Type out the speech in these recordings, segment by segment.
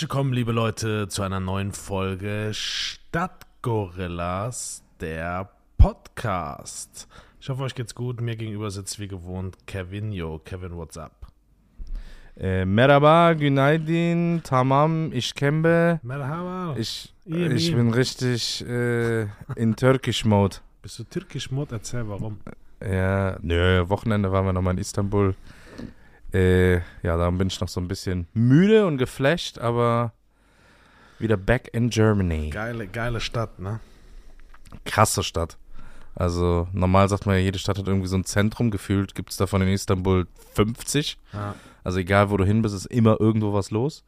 Herzlich willkommen, liebe Leute, zu einer neuen Folge Stadtgorillas, der Podcast. Ich hoffe, euch geht's gut. Mir gegenüber sitzt wie gewohnt Kevin. Yo, Kevin, what's up? Ee, merhaba, günaydın, tamam, ich kembe. Merhaba. Ich, İyiyim, ich bin richtig äh, in Turkish Mode. Bist du türkisch Mod? Erzähl, warum. Ja, nö, Wochenende waren wir nochmal in Istanbul. Äh, ja, darum bin ich noch so ein bisschen müde und geflasht, aber wieder back in Germany. Geile, geile Stadt, ne? Krasse Stadt. Also normal sagt man ja, jede Stadt hat irgendwie so ein Zentrum. Gefühlt gibt es davon in Istanbul 50. Ja. Also egal, wo du hin bist, ist immer irgendwo was los.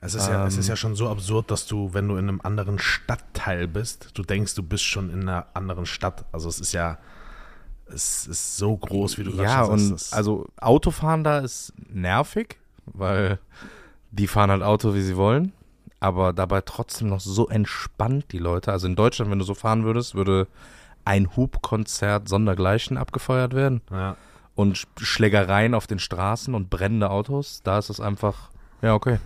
Es ist, ja, es ist Ähm. ja schon so absurd, dass du, wenn du in einem anderen Stadtteil bist, du denkst, du bist schon in einer anderen Stadt. Also es ist ja, es ist so groß, wie du gerade Ja, schon und sagst. Das- also Autofahren da ist nervig, weil die fahren halt Auto, wie sie wollen, aber dabei trotzdem noch so entspannt, die Leute. Also in Deutschland, wenn du so fahren würdest, würde ein Hubkonzert sondergleichen abgefeuert werden ja. und Sch- Schlägereien auf den Straßen und brennende Autos. Da ist es einfach, ja, okay.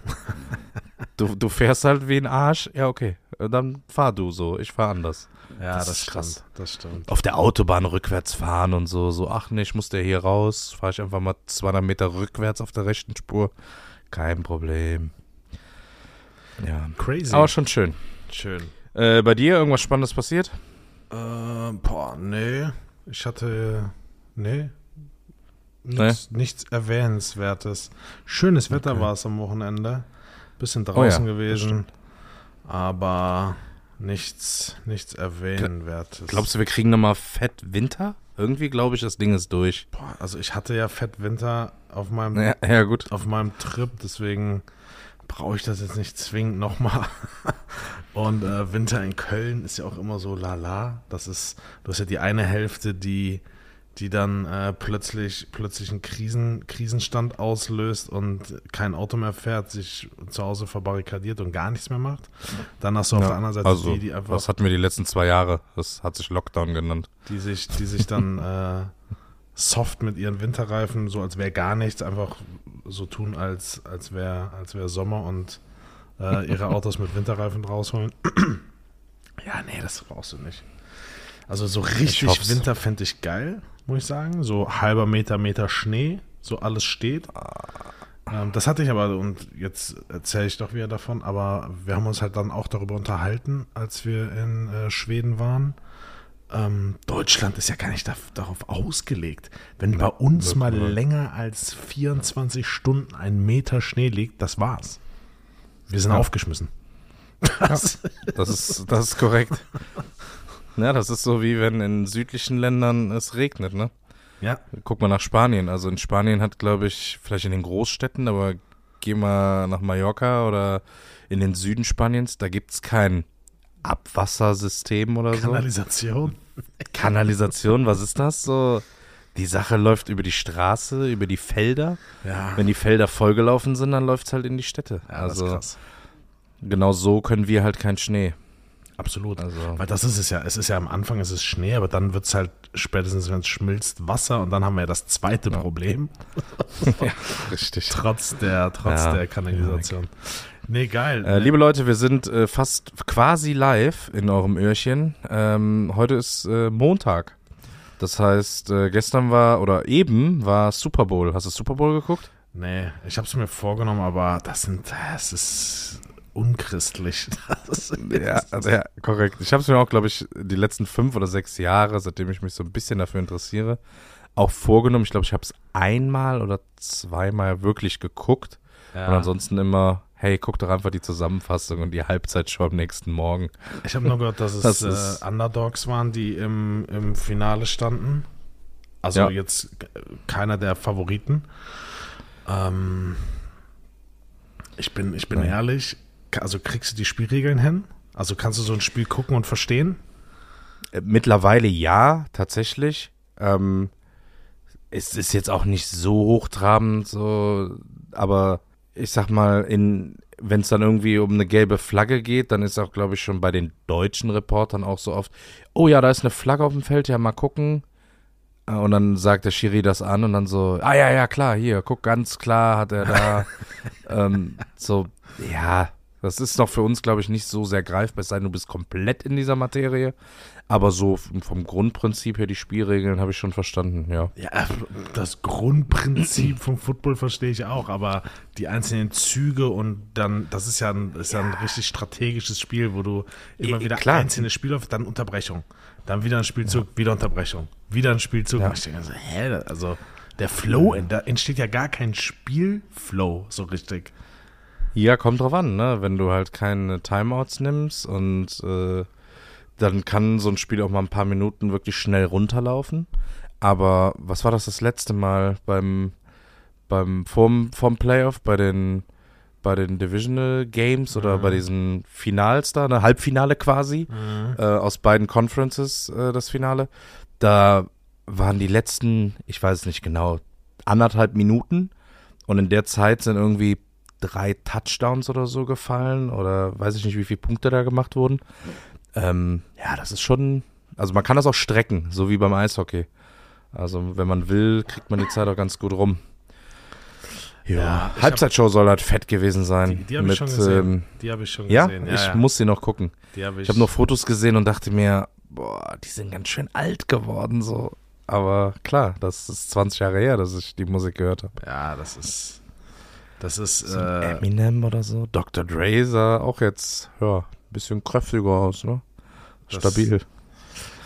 du, du fährst halt wie ein Arsch, ja, okay. Dann fahr du so, ich fahr anders. Ja, Das das, ist stimmt. krass. Das stimmt. auf der Autobahn rückwärts fahren und so, so, ach nee, ich muss der hier raus, fahre ich einfach mal 200 Meter rückwärts auf der rechten Spur. Kein Problem. Ja, Crazy. aber schon schön. schön. Äh, bei dir irgendwas Spannendes passiert? Äh, boah, nee. Ich hatte, nee. Nichts, nichts Erwähnenswertes. Schönes Wetter Okay. war es am Wochenende. Bisschen Oh ja, draußen gewesen. Aber nichts, nichts Erwähnenswertes. Glaubst du, wir kriegen nochmal fett Winter? Irgendwie glaube ich, das Ding ist durch. Boah, also ich hatte ja Fett Winter auf meinem, Ja, ja gut. auf meinem Trip, deswegen brauche ich das jetzt nicht zwingend nochmal. Und äh, Winter in Köln ist ja auch immer so lala. Das ist, du hast ja die eine Hälfte, die, die dann äh, plötzlich, plötzlich einen Krisen, Krisenstand auslöst und kein Auto mehr fährt, sich zu Hause verbarrikadiert und gar nichts mehr macht. Dann hast du auf Ja, der anderen Seite also, die, die einfach was hatten wir die letzten zwei Jahre? Das hat sich Lockdown genannt. die sich, die sich dann äh, soft mit ihren Winterreifen, so als wäre gar nichts, einfach so tun, als, als wäre als wär Sommer und äh, ihre Autos mit Winterreifen rausholen. ja, nee, das brauchst du nicht. Also so richtig. Winter fände ich geil, muss ich sagen. So halber Meter, Meter Schnee, so alles steht. Ähm, das hatte ich aber, und jetzt erzähle ich doch wieder davon, aber wir haben uns halt dann auch darüber unterhalten, als wir in äh, Schweden waren. Ähm, Deutschland ist ja gar nicht da, darauf ausgelegt. Wenn bei uns mal länger als 24 Stunden ein Meter Schnee liegt, das war's. Wir sind Ja. aufgeschmissen. Das, Das ist, das ist korrekt. Ja, das ist so wie wenn in südlichen Ländern es regnet, ne? ja, Guck mal nach Spanien. Also in Spanien hat, glaube ich, vielleicht in den Großstädten, aber geh mal nach Mallorca oder in den Süden Spaniens, da gibt's kein Abwassersystem oder so. Kanalisation. Kanalisation, was ist das so? Die Sache läuft über die Straße, über die Felder. Ja, Wenn die Felder vollgelaufen sind, dann läuft's halt in die Städte. ja also krass. genau so können wir halt keinen Schnee. Absolut. Also Weil das ist es ja. Es ist ja am Anfang ist es Schnee, aber dann wird es halt spätestens, wenn es schmilzt, Wasser und dann haben wir ja das zweite Problem. richtig. Trotz der, trotz Ja. der Kanalisation. Nee, geil. Äh, liebe Leute, wir sind äh, fast quasi live in eurem Öhrchen. Ähm, heute ist äh, Montag. Das heißt, äh, gestern war oder eben war Super Bowl. Hast du Super Bowl geguckt? nee, ich habe es mir vorgenommen, aber das sind, das ist unchristlich. Das ist, Ja, also, ja korrekt. Ich habe es mir auch, glaube ich, die letzten fünf oder sechs Jahre, seitdem ich mich so ein bisschen dafür interessiere, auch vorgenommen. Ich glaube, ich habe es einmal oder zweimal wirklich geguckt ja. und ansonsten immer, hey, guck doch einfach die Zusammenfassung und die Halbzeitshow am nächsten Morgen. Ich habe nur gehört, dass es Das ist- äh, Underdogs waren, die im, im Finale standen. Also Ja. jetzt keiner der Favoriten. Ähm, ich bin, ich bin ehrlich, also kriegst du die Spielregeln hin? Also kannst du so ein Spiel gucken und verstehen? Äh, Mittlerweile ja, tatsächlich. Ähm, es ist jetzt auch nicht so hochtrabend, so, aber ich sag mal, in wenn es dann irgendwie um eine gelbe Flagge geht, dann ist auch, glaube ich, schon bei den deutschen Reportern auch so oft, oh ja, da ist eine Flagge auf dem Feld, ja, mal gucken. Äh, Und dann sagt der Schiri das an und dann so, ah ja, ja, klar, hier, guck, ganz klar hat er da. ähm, so, ja, das ist noch für uns, glaube ich, nicht so sehr greifbar, es sei denn, du bist komplett in dieser Materie. Aber so vom Grundprinzip her, die Spielregeln habe ich schon verstanden, ja. Ja, das Grundprinzip vom Football verstehe ich auch, aber die einzelnen Züge und dann, das ist ja ein, ist ja. ein richtig strategisches Spiel, wo du immer Ja, wieder klar. einzelne Spiele, dann Unterbrechung, dann wieder ein Spielzug, wieder Unterbrechung, wieder ein Spielzug. Ja. Ich denke so, hä, also der Flow, da entsteht ja gar kein Spielflow so richtig. Ja, kommt drauf an, ne? Wenn du halt keine Timeouts nimmst und äh, dann kann so ein Spiel auch mal ein paar Minuten wirklich schnell runterlaufen. Aber was war das das letzte Mal beim, beim vorm, vorm Playoff, bei den, bei den Divisional Games oder bei diesen Finals da, ne, Halbfinale quasi, äh, aus beiden Conferences äh, das Finale. Da waren die letzten, ich weiß es nicht genau, anderthalb Minuten und in der Zeit sind irgendwie drei Touchdowns oder so gefallen oder weiß ich nicht, wie viele Punkte da gemacht wurden. Ähm, ja, das ist schon, also man kann das auch strecken, so wie beim Eishockey. Also wenn man will, kriegt man die Zeit auch ganz gut rum. Ja, Ja, ich Halbzeitshow soll halt fett gewesen sein. Die, die habe ich mit, schon gesehen. Ähm, die habe ich schon ja, gesehen. ich muss sie noch gucken. die habe ich, Ich habe noch Fotos gesehen und dachte mir, boah, die sind ganz schön alt geworden so. Aber klar, das ist 20 Jahre her, dass ich die Musik gehört habe. ja, das ist, das ist, So äh, Eminem oder so. Dr. Dre sah auch jetzt, ja, ein bisschen kräftiger aus, ne? Das- Stabil.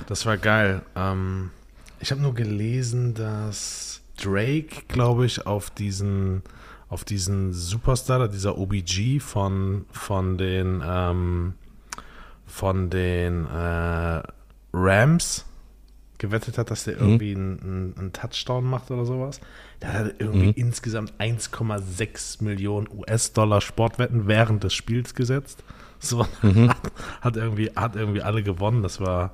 Das war geil. Ähm, ich habe nur gelesen, dass Drake, glaube ich, auf diesen, auf diesen Superstar, dieser OBG von, von den, ähm, von den äh, Rams gewettet hat, dass der irgendwie einen, einen, einen Touchdown macht oder sowas. Der hat irgendwie Mhm. insgesamt 1,6 Millionen US-Dollar Sportwetten während des Spiels gesetzt. So Mhm. hat, hat irgendwie hat irgendwie alle gewonnen. Das war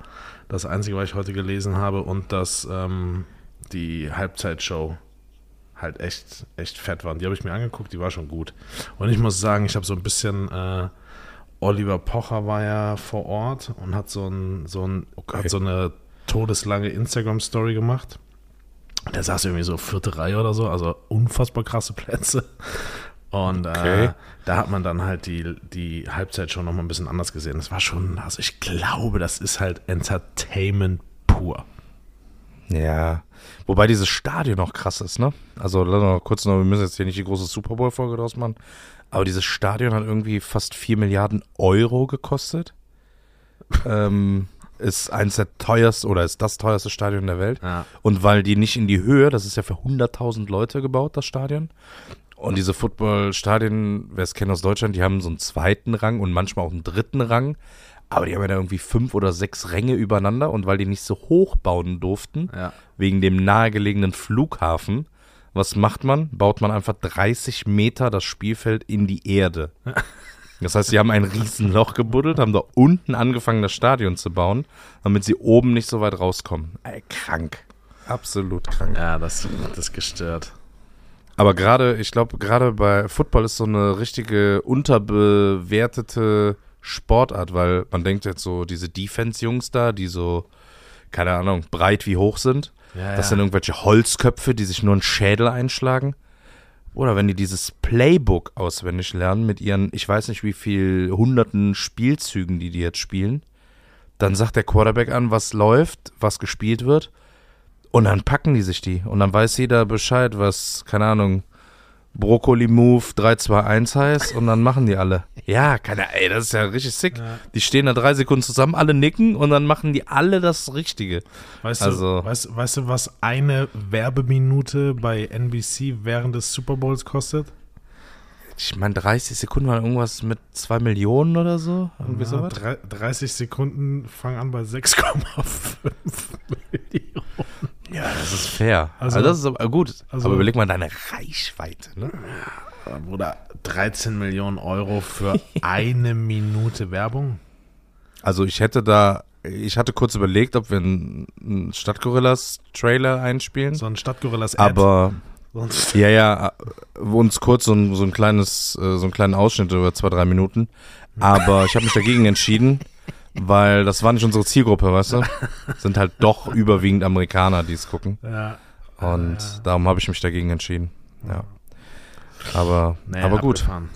das Einzige, was ich heute gelesen habe und dass ähm, die Halbzeitshow halt echt echt fett war. Und Die habe ich mir angeguckt, die war schon gut. Und ich muss sagen, ich habe so ein bisschen äh, Oliver Pocher war ja vor Ort und hat so ein so ein hat so eine todeslange Instagram Story gemacht. Der saß irgendwie so vierte Reihe oder so, also unfassbar krasse Plätze. Und Okay. äh, da hat man dann halt die, die Halbzeit schon nochmal ein bisschen anders gesehen. Das war schon, also ich glaube, das ist halt Entertainment pur. Ja. Wobei dieses Stadion noch krass ist, ne? Also noch kurz noch, wir müssen jetzt hier nicht die große Super Bowl-Folge draus machen. Aber dieses Stadion hat irgendwie fast 4 Milliarden Euro gekostet. ähm, ist eins der teuersten oder ist das teuerste Stadion der Welt. Ja. Und weil die nicht in die Höhe, das ist ja für 100.000 Leute gebaut, das Stadion. Und diese Footballstadien, wer es kennt aus Deutschland, die haben so einen zweiten Rang und manchmal auch einen dritten Rang. Aber die haben ja da irgendwie fünf oder sechs Ränge übereinander. Und weil die nicht so hoch bauen durften, Ja. wegen dem nahegelegenen Flughafen, was macht man? Baut man einfach 30 Meter das Spielfeld in die Erde. Das heißt, sie haben ein Riesenloch gebuddelt, haben da unten angefangen, das Stadion zu bauen, damit sie oben nicht so weit rauskommen. Ey, krank. Absolut krank. Ja, das, das ist gestört. Aber gerade, ich glaube, gerade bei Football ist so eine richtige unterbewertete Sportart, weil man denkt jetzt so, diese Defense-Jungs da, die so, keine Ahnung, breit wie hoch sind, Ja, das sind irgendwelche Holzköpfe, die sich nur einen Schädel einschlagen. Oder wenn die dieses Playbook auswendig lernen mit ihren, ich weiß nicht wie viel hunderten Spielzügen, die die jetzt spielen, dann sagt der Quarterback an, was läuft, was gespielt wird. Und dann packen die sich die. Und dann weiß jeder Bescheid, was, keine Ahnung, Brokkoli Move 321 heißt. Und dann machen die alle. Ja, keine, ey, das ist ja richtig sick. Ja. Die stehen da drei Sekunden zusammen, alle nicken und dann machen die alle das Richtige. Weißt, Also- du, weißt, weißt du, was eine Werbeminute bei NBC während des Super Bowls kostet? Ich meine, 30 Sekunden waren irgendwas mit 2 Millionen oder so. Irgendwie Ja, sowas. drei- 30 Sekunden fangen an bei 6,5 Millionen. Ja, das ist fair. Also- Also, das ist aber gut. also- aber überleg mal deine Reichweite, ne? Oder 13 Millionen Euro für eine Minute Werbung? Also ich hätte da, ich hatte kurz überlegt, ob wir einen, Stadtgorillas-Trailer einspielen. So ein Stadtgorillas aber Sonst, ja, ja, äh, uns kurz so ein, so ein kleines, äh, so einen kleinen Ausschnitt über zwei, drei Minuten. Aber ich habe mich dagegen entschieden, weil das war nicht unsere Zielgruppe, weißt du? Sind halt doch überwiegend Amerikaner, die es gucken. Ja. Und Ja. darum habe ich mich dagegen entschieden. Ja. Aber, Nee, aber gut. Abgefahren.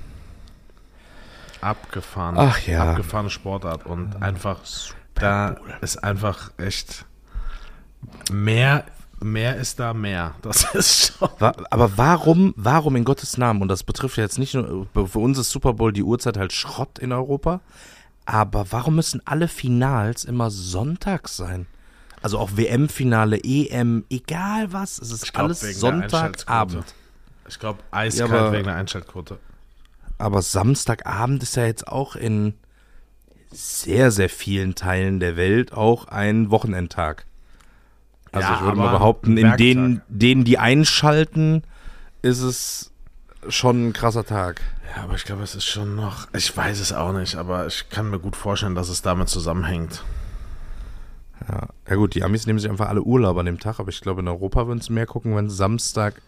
Abgefahren. Ach ja. Abgefahrene Sportart und einfach, da ist einfach echt mehr, mehr ist da mehr. Das ist schon. Aber warum, warum in Gottes Namen, und das betrifft ja jetzt nicht nur, für uns ist Super Bowl die Uhrzeit halt Schrott in Europa, aber warum müssen alle Finals immer sonntags sein? Also auch WM-Finale, EM, egal was, es ist Ich glaub, alles Sonntagabend. Ich glaube, eiskalt Ja, aber- wegen der Einschaltquote. Aber Samstagabend ist ja jetzt auch in sehr, sehr vielen Teilen der Welt auch ein Wochenendtag. Also Ja, ich würde mal behaupten, in denen, denen, die einschalten, ist es schon ein krasser Tag. Ja, aber ich glaube, es ist schon noch. Ich weiß es auch nicht, aber ich kann mir gut vorstellen, dass es damit zusammenhängt. Ja. ja gut, die Amis nehmen sich einfach alle Urlaub an dem Tag, aber ich glaube, in Europa würden sie mehr gucken, wenn Samstag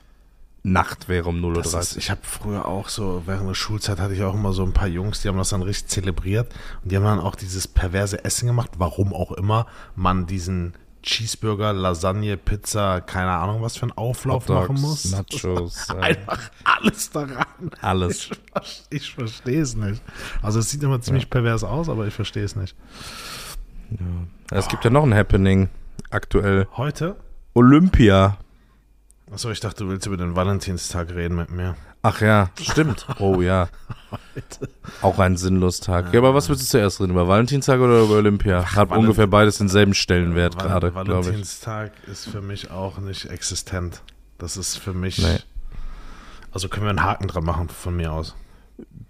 Nacht wäre um 0.30 Das Uhr. ich habe früher auch so, während der Schulzeit hatte ich auch immer so ein paar Jungs, die haben das dann richtig zelebriert und die haben dann auch dieses perverse Essen gemacht, warum auch immer man diesen Cheeseburger, Lasagne, Pizza, keine Ahnung was für einen Auflauf machen muss. Nachos, Einfach alles daran. alles. Ich, ich verstehe es nicht. Also es sieht immer ziemlich pervers aus, aber ich verstehe es nicht. Es gibt ja noch ein Happening aktuell. Heute? Olympia. Achso, ich dachte, du willst über den Valentinstag reden mit mir. Ach ja, stimmt. Oh ja. Auch ein sinnlos Tag. Ja, aber was willst du zuerst reden? Über Valentinstag oder über Olympia? Hat Valent- ungefähr beides denselben Stellenwert Val- gerade, glaube ich. Valentinstag ist für mich auch nicht existent. Das ist für mich. Nee. Also können wir einen Haken dran machen von mir aus.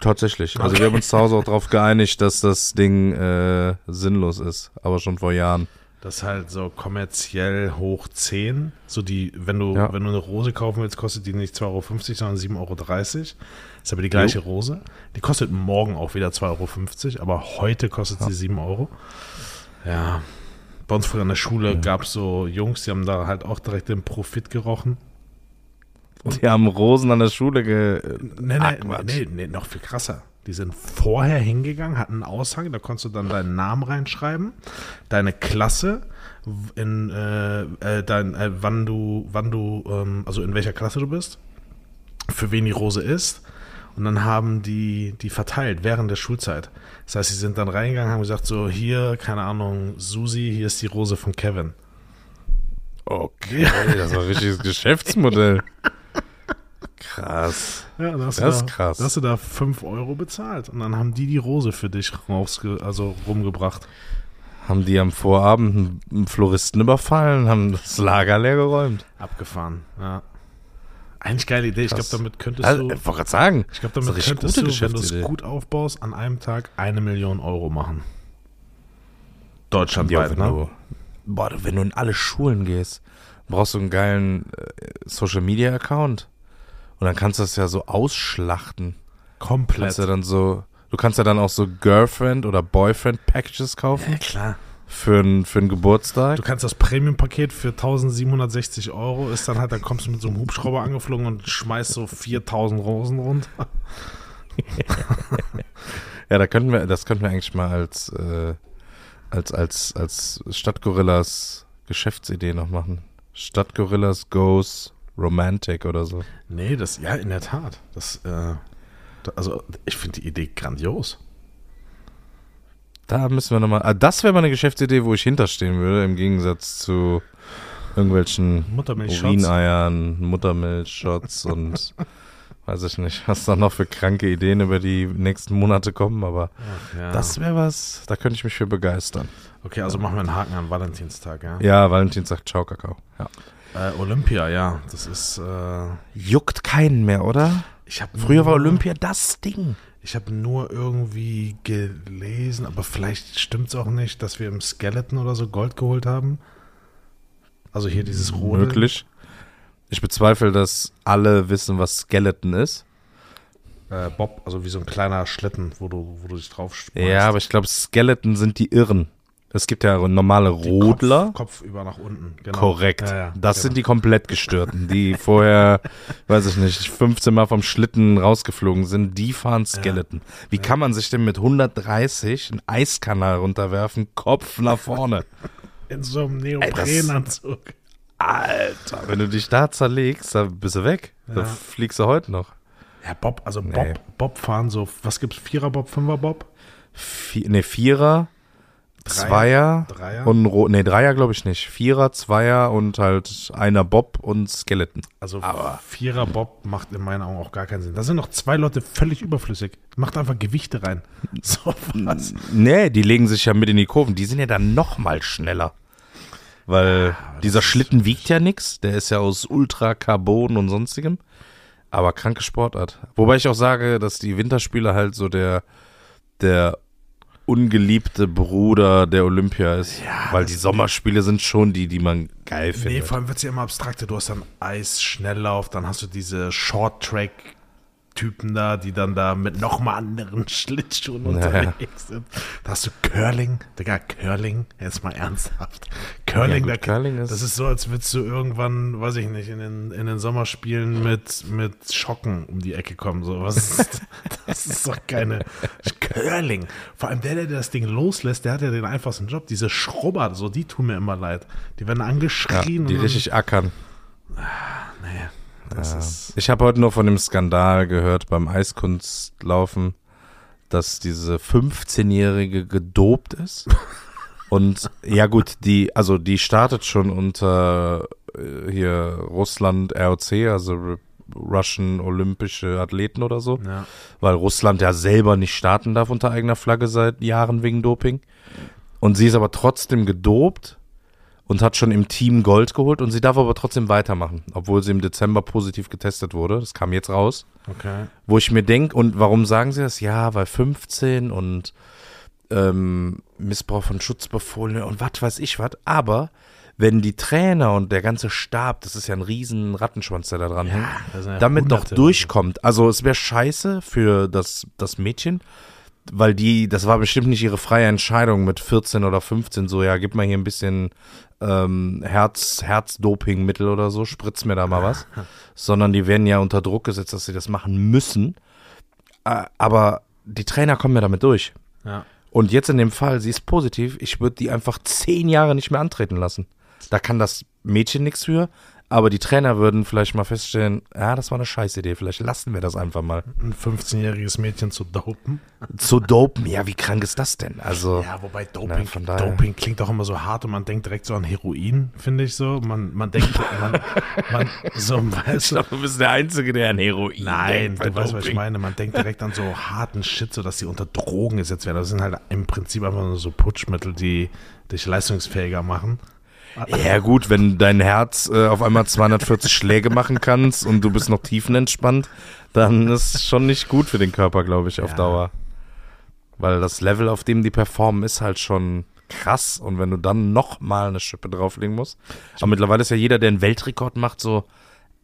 Tatsächlich. Also wir haben uns zu Hause auch darauf geeinigt, dass das Ding äh, sinnlos ist. Aber schon vor Jahren. Das ist halt so kommerziell hoch 10. So die, wenn du, Ja. wenn du eine Rose kaufen willst, kostet die nicht 2,50 Euro, sondern 7,30 Euro. Ist aber die gleiche Rose. Die kostet morgen auch wieder 2,50 Euro, aber heute kostet sie 7 Euro. Ja. Bei uns früher in der Schule gab es so Jungs, die haben da halt auch direkt den Profit gerochen. Die haben Rosen an der Schule ge... Nee, Ach, nee, nee, nee, noch viel krasser. Die sind vorher hingegangen, hatten einen Aushang, da konntest du dann deinen Namen reinschreiben, deine Klasse, in, äh, äh, dein, äh, wann du, wann du, ähm, also in welcher Klasse du bist, für wen die Rose ist. Und dann haben die die verteilt während der Schulzeit. Das heißt, sie sind dann reingegangen, haben gesagt, so hier, keine Ahnung, Susi, hier ist die Rose von Kevin. Okay, das war ein richtiges Geschäftsmodell. Krass. Ja, da Das ist da, krass. Da hast du da 5 Euro bezahlt und dann haben die die Rose für dich rausge also rumgebracht. Haben die am Vorabend einen- Floristen überfallen, haben das Lager leer geräumt. Abgefahren, ja. Eigentlich geile Idee. Ich glaube, damit könntest Also, du, ich wollte gerade sagen, ich glaube, damit könntest du, wenn du es gut aufbaust, an einem Tag eine Million Euro machen. Ja, Deutschlandweit, wenn, ne? du, boah, wenn du in alle Schulen gehst, brauchst du einen geilen äh, Social Media Account. Und dann kannst du das ja so ausschlachten. Komplett. Kannst ja dann so, du kannst ja dann auch so Girlfriend oder Boyfriend Packages kaufen ja, klar. für einen für einen Geburtstag. Du kannst das Premium-Paket für 1760 Euro, ist dann halt, dann kommst du mit so einem Hubschrauber angeflogen und schmeißt so 4000 Rosen runter. Ja, da könnten wir, das könnten wir eigentlich mal als äh, als als als Stadtgorillas Geschäftsidee noch machen. Stadtgorillas goes romantic oder so. Nee, das, ja, in der Tat. Das, äh, da, also, ich finde die Idee grandios. Da müssen wir nochmal. Ah, das wäre mal eine Geschäftsidee, wo ich hinterstehen würde, im Gegensatz zu irgendwelchen. Urineiern, Muttermilchshots und weiß ich nicht, was da noch für kranke Ideen über die nächsten Monate kommen, aber Ach, ja. das wäre was, da könnte ich mich für begeistern. okay, also machen wir einen Haken an Valentinstag, ja. Ja, Valentinstag, ciao, Kakao. Ja. Äh, Olympia, ja. Das ist, äh, Juckt keinen mehr, oder? ich habe Früher war Olympia das Ding. Ich habe nur irgendwie gelesen, aber vielleicht stimmt es auch nicht, dass wir im Skeleton oder so Gold geholt haben. Also hier dieses rote. Möglich. Ich bezweifle, dass alle wissen, was Skeleton ist. Äh, Bob, also wie so ein kleiner Schlitten, wo du, wo du dich drauf schmeißt. Ja, aber ich glaube, Skeleton sind die Irren. Es gibt ja normale Rodler. Kopf, Kopf über nach unten. Genau. Korrekt. Ja, ja, das genau. sind die komplett gestörten, die vorher, weiß ich nicht, 15 Mal vom Schlitten rausgeflogen sind. Die fahren Skeleton. Wie kann man sich denn mit 130 einen Eiskanal runterwerfen, Kopf nach vorne? In so einem Neoprenanzug. Alter, wenn du dich da zerlegst, dann bist du weg. Da Ja. fliegst du heute noch. Ja, Bob, also Nee. Bob, Bob fahren so, was gibt's? Vierer Bob, Fünfer Bob? Vier, ne, Vierer, Dreier? Zweier Dreier? und Ro ne, Dreier glaube ich nicht. Vierer, Zweier und halt einer Bob und Skeleton. Also Vierer Bob macht in meinen Augen auch gar keinen Sinn. Da sind noch zwei Leute völlig überflüssig. Macht einfach Gewichte rein. So was. Nee, die legen sich ja mit in die Kurven. Die sind ja dann noch mal schneller. Weil dieser Schlitten wiegt ja nix. Der ist ja aus Ultracarbon und sonstigem. Aber kranke Sportart. Wobei ich auch sage, dass die Winterspiele halt so der, der ungeliebte Bruder der Olympia ist. Ja, Weil die Sommerspiele sind schon die, die man geil Nee, findet. vor allem wird es ja immer abstrakter. Du hast dann Eis, Schnelllauf, dann hast du diese Short-Track-Typen da, die dann da mit nochmal anderen Schlittschuhen unterwegs sind. Da hast du Curling, Digga, Curling, jetzt mal ernsthaft. Curling, Ja, gut, da, Curling ist- das ist so, als würdest du irgendwann, weiß ich nicht, in den, in den Sommerspielen mit, mit Schocken um die Ecke kommen. So, was ist, das ist doch keine Curling. Vor allem der, der das Ding loslässt, der hat ja den einfachsten Job. Diese Schrubber, so, die tun mir immer leid. Die werden Ja, angeschrien. die und dann- richtig ackern. Nee, das ist. Ich habe heute nur von dem Skandal gehört beim Eiskunstlaufen, dass diese 15-Jährige gedopt ist. Und ja gut, die, also die startet schon unter äh, hier Russland ROC, also Russian Olympische Athleten oder so, Ja. weil Russland ja selber nicht starten darf unter eigener Flagge seit Jahren wegen Doping. Und sie ist aber trotzdem gedopt und hat schon im Team Gold geholt und sie darf aber trotzdem weitermachen, obwohl sie im Dezember positiv getestet wurde. Das kam jetzt raus. Okay. Wo ich mir denke, und warum sagen sie das? Ja, weil 15 und ähm, Missbrauch von Schutzbefohlenen und was weiß ich was. Aber wenn die Trainer und der ganze Stab, das ist ja ein riesen Rattenschwanz, der da dran hängt, da sind ja damit doch durchkommt. Also es wäre scheiße für das, das Mädchen, weil die, das war bestimmt nicht ihre freie Entscheidung mit 14 oder 15, so, ja, gib mal hier ein bisschen ähm, Herz, Herzdopingmittel oder so, spritz mir da mal was. Sondern die werden ja unter Druck gesetzt, dass sie das machen müssen. Äh, aber die Trainer kommen ja damit durch. Ja. Und jetzt in dem Fall, sie ist positiv, ich würde die einfach zehn Jahre nicht mehr antreten lassen. Da kann das Mädchen nichts für, aber die Trainer würden vielleicht mal feststellen, ja, das war eine Scheißidee, vielleicht lassen wir das einfach mal. Ein 15-jähriges Mädchen zu dopen. Zu dopen, ja, wie krank ist das denn? Also, Ja, wobei Doping, Na. Doping klingt auch immer so hart und man denkt direkt so an Heroin, finde ich so. Man, man denkt, man, man, so, weißt du, du bist der Einzige, der an Heroin Nein, du weißt, was ich meine. Man denkt direkt an so harten Shit, so dass sie unter Drogen gesetzt werden. Das sind halt im Prinzip einfach nur so Putschmittel, die dich leistungsfähiger machen. Ja gut, wenn dein Herz äh, auf einmal 240 Schläge machen kannst und du bist noch tiefenentspannt, dann ist es schon nicht gut für den Körper, glaube ich, auf Ja. Dauer. Weil das Level, auf dem die performen, ist halt schon krass. Und wenn du dann noch mal eine Schippe drauflegen musst. Aber mittlerweile ist ja jeder, der einen Weltrekord macht, so,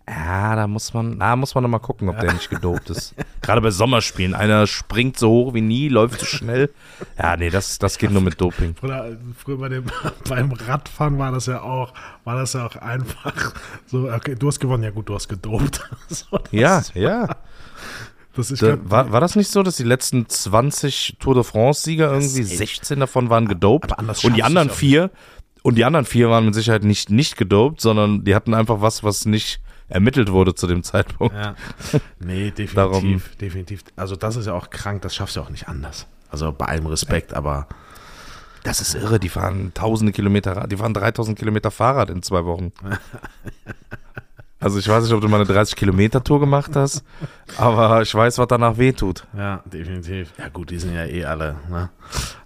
ja, da muss man, da muss man noch mal gucken, ob der nicht gedopt ist. Gerade bei Sommerspielen. Einer springt so hoch wie nie, läuft so schnell. Ja, nee, das, das geht nur mit Doping. Früher, früher bei dem, beim Radfahren war das ja auch, war das ja auch einfach so, okay, du hast gewonnen, ja gut, du hast gedopt. So, Ja, ja. Das ist Da, war, war das nicht so, dass die letzten 20 Tour de France-Sieger irgendwie 16 davon waren gedopt? und die anderen vier, und die anderen vier waren mit Sicherheit nicht, nicht gedopt, sondern die hatten einfach was, was nicht ermittelt wurde zu dem Zeitpunkt. Ja. Nee, definitiv, Darum- definitiv. Also das ist ja auch krank, das schaffst du auch nicht anders. Also bei allem Respekt, aber Das ist irre, die fahren tausende Kilometer, die fahren 3000 Kilometer Fahrrad in zwei Wochen. Also ich weiß nicht, ob du mal eine 30 Kilometer Tour gemacht hast, aber ich weiß, was danach wehtut. ja, definitiv. Ja gut, die sind ja eh alle. Ne?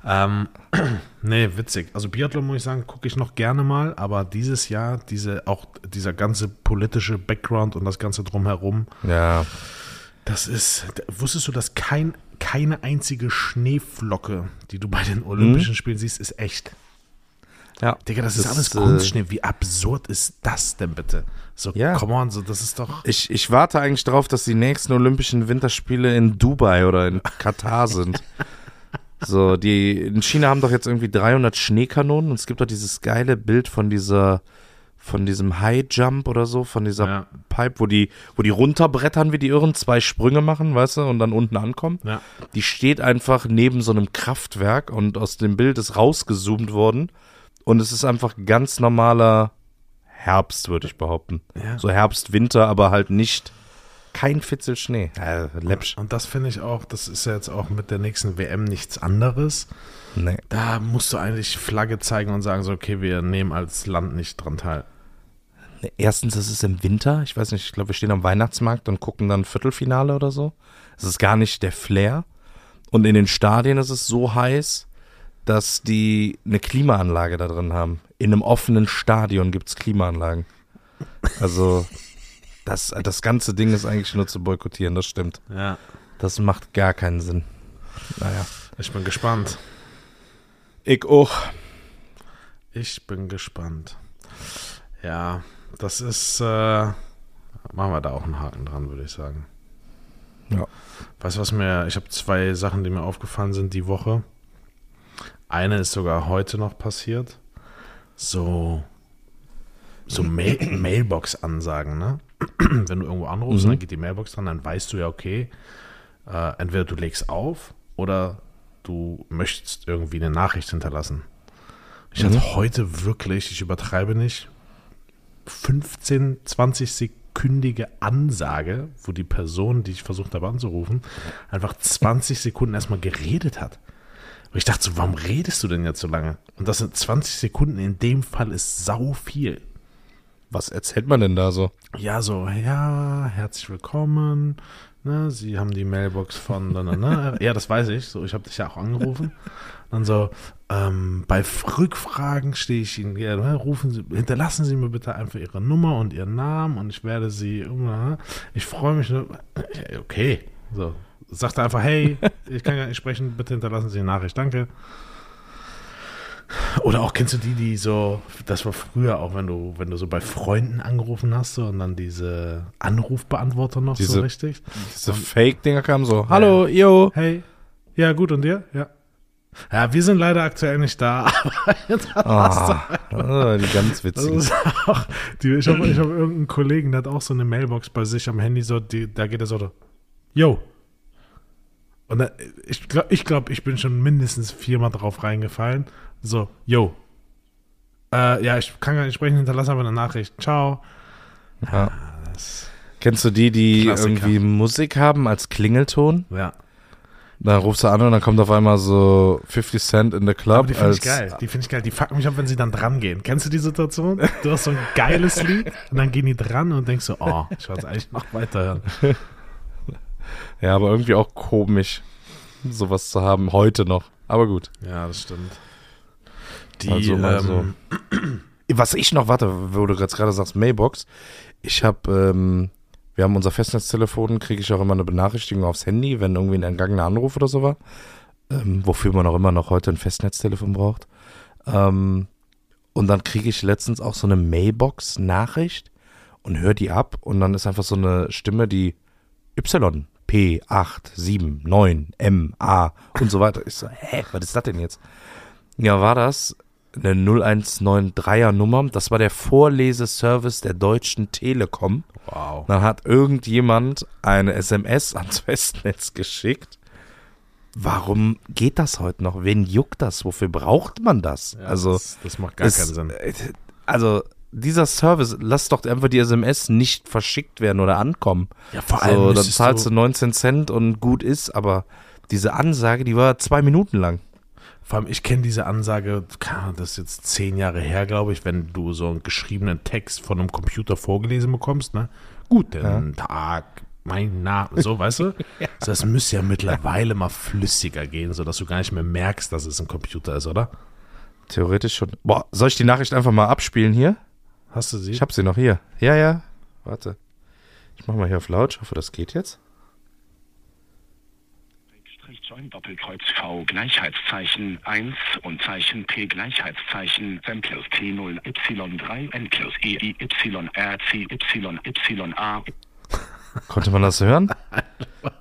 Ähm, nee, witzig. Also Biathlon muss ich sagen, gucke ich noch gerne mal, aber dieses Jahr, diese, auch dieser ganze politische Background und das ganze drumherum, Ja, das ist, wusstest du, dass kein, keine einzige Schneeflocke, die du bei den Olympischen Spielen siehst, ist echt? Ja. Digga, das, ist Das alles ist, äh, Kunstschnee. Wie absurd ist das denn bitte? So, Ja. come on, so, das ist doch. Ich, ich warte eigentlich darauf, dass die nächsten Olympischen Winterspiele in Dubai oder in Katar sind. So, die in China haben doch jetzt irgendwie 300 Schneekanonen und es gibt doch dieses geile Bild von dieser von diesem High Jump oder so, von dieser Ja. Pipe, wo die wo die runterbrettern wie die Irren, zwei Sprünge machen, weißt du, und dann unten ankommen. Ja. Die steht einfach neben so einem Kraftwerk und aus dem Bild ist rausgezoomt worden und es ist einfach ganz normaler Herbst, würde ich behaupten. Ja. So Herbst, Winter, aber halt nicht kein Fitzel Schnee. Äh, läppsch. Und das finde ich auch, das ist ja jetzt auch mit der nächsten WM nichts anderes. Nee. Da musst du eigentlich Flagge zeigen und sagen so, okay, wir nehmen als Land nicht dran teil. Erstens, es ist im Winter. Ich weiß nicht, ich glaube, wir stehen am Weihnachtsmarkt und gucken dann Viertelfinale oder so. Es ist gar nicht der Flair. Und in den Stadien ist es so heiß, dass die eine Klimaanlage da drin haben. In einem offenen Stadion gibt es Klimaanlagen. Also, das, das ganze Ding ist eigentlich nur zu boykottieren, das stimmt. Ja. Das macht gar keinen Sinn. Naja. Ich bin gespannt. Ich auch. Ich bin gespannt. Ja, das ist, äh, machen wir da auch einen Haken dran, würde ich sagen. Ja. Weißt du, was mir, ich habe zwei Sachen, die mir aufgefallen sind die Woche. Eine ist sogar heute noch passiert. So, so Mail Mailbox-Ansagen, ne? Wenn du irgendwo anrufst Mhm. dann geht die Mailbox dran, dann weißt du ja, okay, äh, entweder du legst auf oder du möchtest irgendwie eine Nachricht hinterlassen. Ich Mhm. hatte heute wirklich, ich übertreibe nicht, 15, 20 sekündige Ansage, wo die Person, die ich versucht habe anzurufen, einfach 20 Sekunden erstmal geredet hat. Und ich dachte so, warum redest du denn jetzt so lange? Und das sind 20 Sekunden in dem Fall ist sau viel. Was erzählt man denn da so? Ja, so, ja, herzlich willkommen. Ne, Sie haben die Mailbox von, ne, ne, ne. ja, das weiß ich. So, ich habe dich ja auch angerufen. Dann so, ähm, bei Rückfragen stehe ich Ihnen, ja, ne, rufen Sie, hinterlassen Sie mir bitte einfach Ihre Nummer und Ihren Namen und ich werde Sie, ich freue mich. Okay, so, sagt er einfach, hey, ich kann ja nicht sprechen, bitte hinterlassen Sie eine Nachricht, danke. Oder auch kennst du die, die so, das war früher auch, wenn du, wenn du so bei Freunden angerufen hast so, und dann diese Anrufbeantworter noch so Diese- richtig. Diese Fake-Dinger kamen so, hallo, yo. Hey, ja gut und dir? Ja. Ja, wir sind leider aktuell nicht da. Ah, ah, die ganz witzigen. auch, die, ich habe ich hab irgendeinen Kollegen, der hat auch so eine Mailbox bei sich am Handy, so, die, da geht er so, yo. Und da, ich glaube, ich, glaub, ich bin schon mindestens viermal drauf reingefallen. So, yo. Äh, ja, ich kann gar nicht sprechen, hinterlasse aber eine Nachricht. Ciao. Ja. Kennst du die, die Klassiker. irgendwie Musik haben als Klingelton? Ja. Dann rufst du an und dann kommt auf einmal so 50 Cent in the Club. Aber die finde ich geil. Die finde ich geil. Die fucken mich ab, wenn sie dann dran gehen. Kennst du die Situation? Du hast so ein geiles Lied und dann gehen die dran und denkst so, oh, ich wollte eigentlich noch weiterhören. Ja, aber irgendwie auch komisch, sowas zu haben, heute noch. Aber gut. Ja, das stimmt. Die, Also mal so. ähm, Was ich noch, warte, wo du jetzt gerade sagst, Mailbox. Ich habe, ähm, wir haben unser Festnetztelefon, kriege ich auch immer eine Benachrichtigung aufs Handy, wenn irgendwie ein entgangener Anruf oder so war. Ähm, wofür man auch immer noch heute ein Festnetztelefon braucht. Ähm, und dann kriege ich letztens auch so eine Mailbox-Nachricht und höre die ab und dann ist einfach so eine Stimme, die Y, P, 8, 7, 9, M, A und so weiter. Ich so, hä, was ist das denn jetzt? Ja, war das eine 0193er Nummer. Das war der Vorleseservice der Deutschen Telekom. wow. Dann hat irgendjemand eine SMS ans Festnetz geschickt. Warum geht das heute noch? Wen juckt das? Wofür braucht man das? Ja, also, das, das macht gar es- keinen Sinn. äh, Also, dieser Service, lass doch einfach die SMS nicht verschickt werden oder ankommen. Ja, vor so, dann zahlst du 19 Cent und gut ist, aber diese Ansage, die war zwei Minuten lang. Vor allem, ich kenne diese Ansage, das ist jetzt zehn Jahre her, glaube ich, wenn du so einen geschriebenen Text von einem Computer vorgelesen bekommst, ne? Guten Tag, mein Name, so, weißt du? so, das müsste ja mittlerweile mal flüssiger gehen, sodass du gar nicht mehr merkst, dass es ein Computer ist, oder? Theoretisch schon. Boah, soll ich die Nachricht einfach mal abspielen hier? Hast du sie? Ich hab sie noch hier. Ja, ja. Warte. Ich mach mal hier auf laut. Ich hoffe, das geht jetzt. Join Doppelkreuz V Gleichheitszeichen 1 und Zeichen P Gleichheitszeichen M plus T0 Y3 N plus E I Y R C Y Y A Konnte man das hören?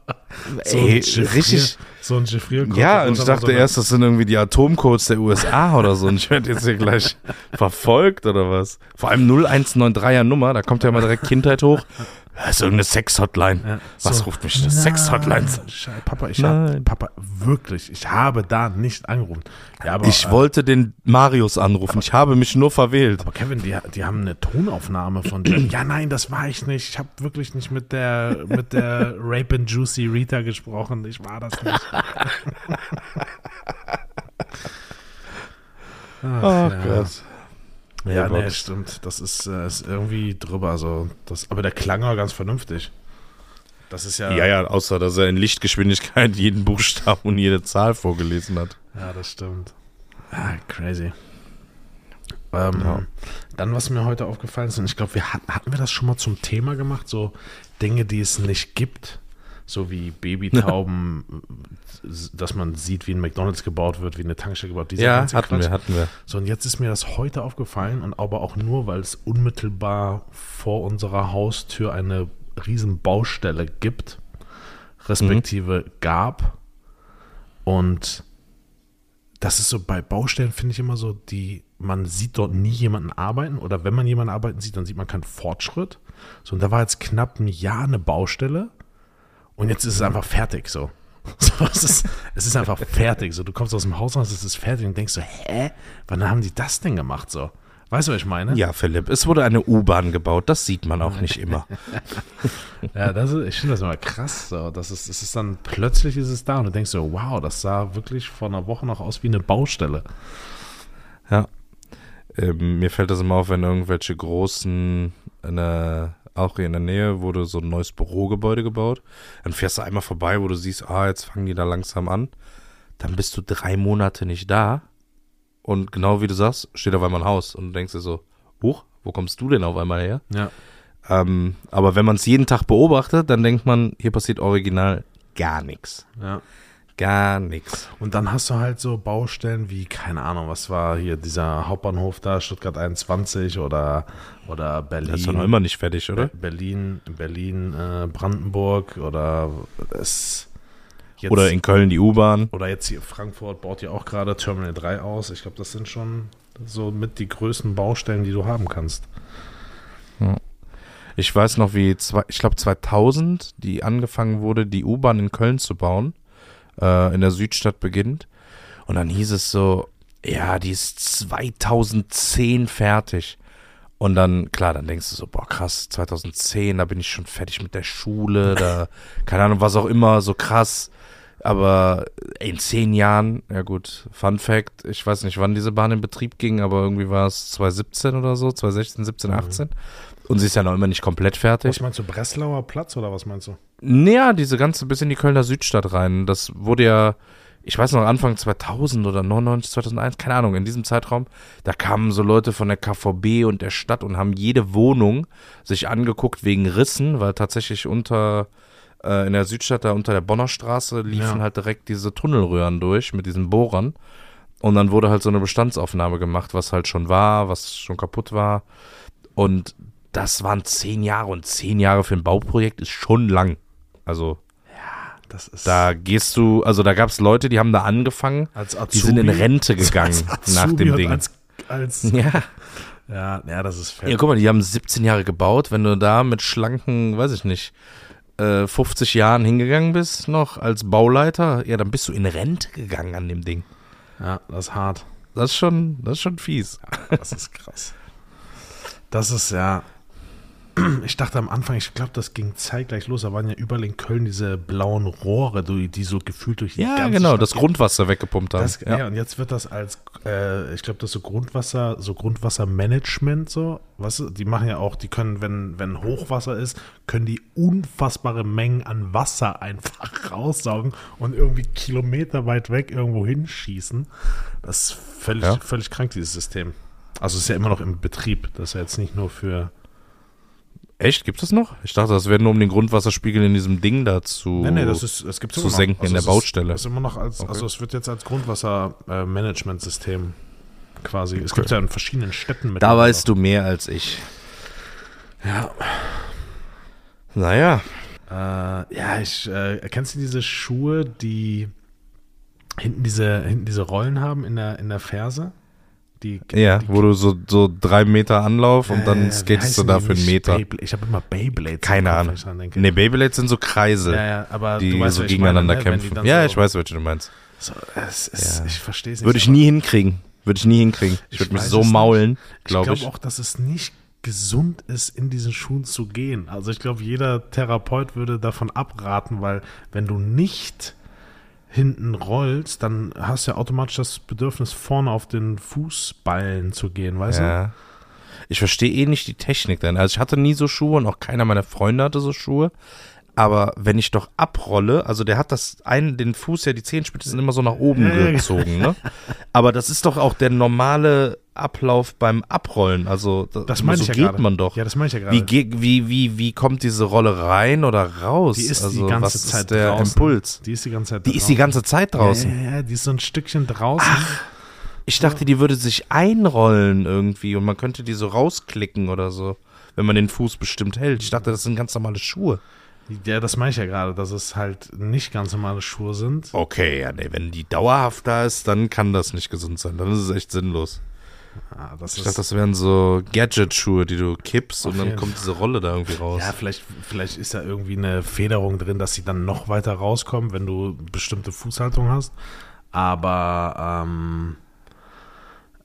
So Ey, ein Chiffrier- richtig, so ein Gefriercode. Ja, und ich aber dachte so erst, das sind irgendwie die Atomcodes der USA oder so. Und ich werde jetzt hier gleich verfolgt oder was. Vor allem 0193er Nummer, da kommt ja immer direkt Kindheit hoch. Das ist irgendeine Sex-Hotline. Ja, Was so. ruft mich eine Sex-Hotline? Papa, ich habe. Papa, wirklich, ich habe da nicht angerufen. Ja, aber, Ich äh, wollte den Marius anrufen. Ich habe mich nur verwählt. Aber Kevin, die, die haben eine Tonaufnahme von dir. Ja, nein, das war ich nicht. Ich habe wirklich nicht mit der, mit der Rape and Juicy Rita gesprochen. Ich war das nicht. Ach, ja. Ja, Gott. nee, stimmt. Das ist, äh, ist irgendwie drüber. Also das, aber der klang war ganz vernünftig. Das ist ja. Ja, ja, außer dass er in Lichtgeschwindigkeit jeden Buchstaben und jede Zahl vorgelesen hat. Ja, das stimmt. Ah, crazy. Ähm, Ja. Dann, was mir heute aufgefallen ist, und ich glaube, wir hatten, hatten wir das schon mal zum Thema gemacht, so Dinge, die es nicht gibt, so wie Babytauben, dass man sieht, wie ein McDonalds gebaut wird, wie eine Tankstelle gebaut wird. Ja, hatten Quatsch. wir, hatten wir. So, und jetzt ist mir das heute aufgefallen und aber auch nur, weil es unmittelbar vor unserer Haustür eine riesen Baustelle gibt, respektive gab. Und das ist so bei Baustellen, finde ich immer so, die, man sieht dort nie jemanden arbeiten oder wenn man jemanden arbeiten sieht, dann sieht man keinen Fortschritt. So, und da war jetzt knapp ein Jahr eine Baustelle und jetzt ist es einfach fertig so. So, es, ist, es ist einfach fertig. So, du kommst aus dem Haus raus, es ist fertig und denkst so, hä? Wann haben die das denn gemacht? So, weißt du, was ich meine? Ja, Philipp, es wurde eine U-Bahn gebaut. Das sieht man auch nicht immer. Ja, das ist, ich finde das immer krass. So. Das ist, es ist dann plötzlich ist es da und du denkst so, wow, das sah wirklich vor einer Woche noch aus wie eine Baustelle. Ja. Ähm, mir fällt das immer auf, wenn irgendwelche großen, in der, auch hier in der Nähe wurde so ein neues Bürogebäude gebaut. Dann fährst du einmal vorbei, wo du siehst, ah, jetzt fangen die da langsam an. Dann bist du drei Monate nicht da. Und genau wie du sagst, steht auf einmal ein Haus. Und du denkst dir so, huch, wo kommst du denn auf einmal her? Ja. Ähm, aber wenn man es jeden Tag beobachtet, dann denkt man, hier passiert original gar nichts. ja. Gar nichts. Und dann hast du halt so Baustellen wie, keine Ahnung, was war hier dieser Hauptbahnhof da, Stuttgart 21 oder, oder Berlin. Das ist doch noch immer nicht fertig, oder? Be- Berlin, Berlin, äh, Brandenburg oder es jetzt, Oder in Köln die U-Bahn. oder jetzt hier Frankfurt baut ja auch gerade Terminal 3 aus. Ich glaube, das sind schon so mit die größten Baustellen, die du haben kannst. Ich weiß noch, wie, zwei, ich glaube 2000, die angefangen wurde, die U-Bahn in Köln zu bauen, äh, in der Südstadt beginnt. Und dann hieß es so, ja, die ist 2010 fertig. Und dann, klar, dann denkst du so, boah, krass, 2010, da bin ich schon fertig mit der Schule, da, keine Ahnung, was auch immer, so krass. Aber in zehn Jahren, ja gut, Fun Fact, ich weiß nicht, wann diese Bahn in Betrieb ging, aber irgendwie war es 2017 oder so, 2016, 17, 18. Und sie ist ja noch immer nicht komplett fertig. Was meinst du, Breslauer Platz oder was meinst du? Naja, diese ganze bis in die Kölner Südstadt rein. Das wurde ja, ich weiß noch, Anfang 2000 oder 99, 2001, keine Ahnung, in diesem Zeitraum, da kamen so Leute von der KVB und der Stadt und haben jede Wohnung sich angeguckt wegen Rissen, weil tatsächlich unter, äh, in der Südstadt, da unter der Bonner Straße, liefen Ja. halt direkt diese Tunnelröhren durch mit diesen Bohrern. Und dann wurde halt so eine Bestandsaufnahme gemacht, was halt schon war, was schon kaputt war. Und das waren zehn Jahre und zehn Jahre für ein Bauprojekt ist schon lang. Also Das ist da gehst du, also da gab es Leute, die haben da angefangen, Azubi, die sind in Rente gegangen nach dem Ding. Als, als, Ja. ja, ja, das ist fett. ja, guck mal, die haben 17 Jahre gebaut. Wenn du da mit schlanken, weiß ich nicht, äh, 50 Jahren hingegangen bist, noch als Bauleiter, ja, dann bist du in Rente gegangen an dem Ding. Ja, das ist hart. Das ist schon, das ist schon fies. Das ist krass. Das ist ja. Ich dachte am Anfang, ich glaube, das ging zeitgleich los. Da waren ja überall in Köln diese blauen Rohre, die, die so gefühlt durch die Ja, ganze genau, Stadt das. Grundwasser weggepumpt haben. Das, ja. ja. und jetzt wird das als, äh, ich glaube, das ist so Grundwasser, so Grundwassermanagement so. Du, die machen ja auch, die können, wenn, wenn Hochwasser ist, können die unfassbare Mengen an Wasser einfach raussaugen und irgendwie Kilometer weit weg irgendwo hinschießen. Das ist völlig, Ja. völlig krank, dieses System. Also es ist ja immer noch im Betrieb. Das ist ja jetzt nicht nur für. Echt, gibt es noch? Ich dachte, das wäre nur um den Grundwasserspiegel in diesem Ding da zu. Nee, nee, das ist, es gibt zu senken in der Baustelle. Ist, ist immer noch als, Okay. also es wird jetzt als Grundwassermanagementsystem quasi. Es gibt ja in verschiedenen Städten mit. Da weißt du mehr als ich. Ja. Naja. Äh, ja, ich, äh, kennst du diese Schuhe, die hinten diese, hinten diese Rollen haben in der, in der Ferse. Die, Ja, die, wo du so, so drei Meter Anlauf und Äh, dann skatest du heißen da die für einen? Meter. Beyblade. Ich habe immer Beyblades. Keine Ahnung. ich denke. Nee, Beyblades sind so Kreise, Ja, ja, aber die du weißt, so was ich gegeneinander meine, ne? Kämpfen. dann Ja, so, ich weiß, welche du meinst. So, es ist, Ja. Ich verstehe es nicht. Würde ich nie hinkriegen. Würde ich nie hinkriegen. Ich Ich würde mich so maulen, Ich glaube glaube ich. auch, dass es nicht gesund ist, in diesen Schuhen zu gehen. Also ich glaube, jeder Therapeut würde davon abraten, weil wenn du nicht hinten rollst, dann hast du ja automatisch das Bedürfnis, vorne auf den Fußballen zu gehen, weißt Ja. Ich verstehe eh nicht die Technik denn. Also ich hatte nie so Schuhe und auch keiner meiner Freunde hatte so Schuhe. Aber wenn ich doch abrolle, also der hat das einen, den Fuß ja, die Zehenspitze sind immer so nach oben gezogen, ne? Aber das ist doch auch der normale Ablauf beim Abrollen. Also? Das meine so ich ja geht gerade. man doch. Ja, das meine ich ja gerade. Wie, wie, wie, wie kommt diese Rolle rein oder raus? Die ist also, die ganze Zeit ist der draußen. Impuls? Die ist die ganze Zeit Die ist die ganze Zeit draußen. Ja, ja, ja, die ist so ein Stückchen draußen. Ich dachte, die würde sich einrollen irgendwie und man könnte die so rausklicken oder so, wenn man den Fuß bestimmt hält. Ich dachte, das sind ganz normale Schuhe. Ja, das meine ich ja gerade, dass es halt nicht ganz normale Schuhe sind. Okay, ja, nee, wenn die dauerhaft da ist, dann kann das nicht gesund sein. Dann ist es echt sinnlos. Ah, das Ich dachte, das wären so Gadget-Schuhe, die du kippst und dann kommt diese Rolle da irgendwie raus. ja, vielleicht, vielleicht ist da irgendwie eine Federung drin, dass sie dann noch weiter rauskommen, wenn du bestimmte Fußhaltung hast. Aber ähm,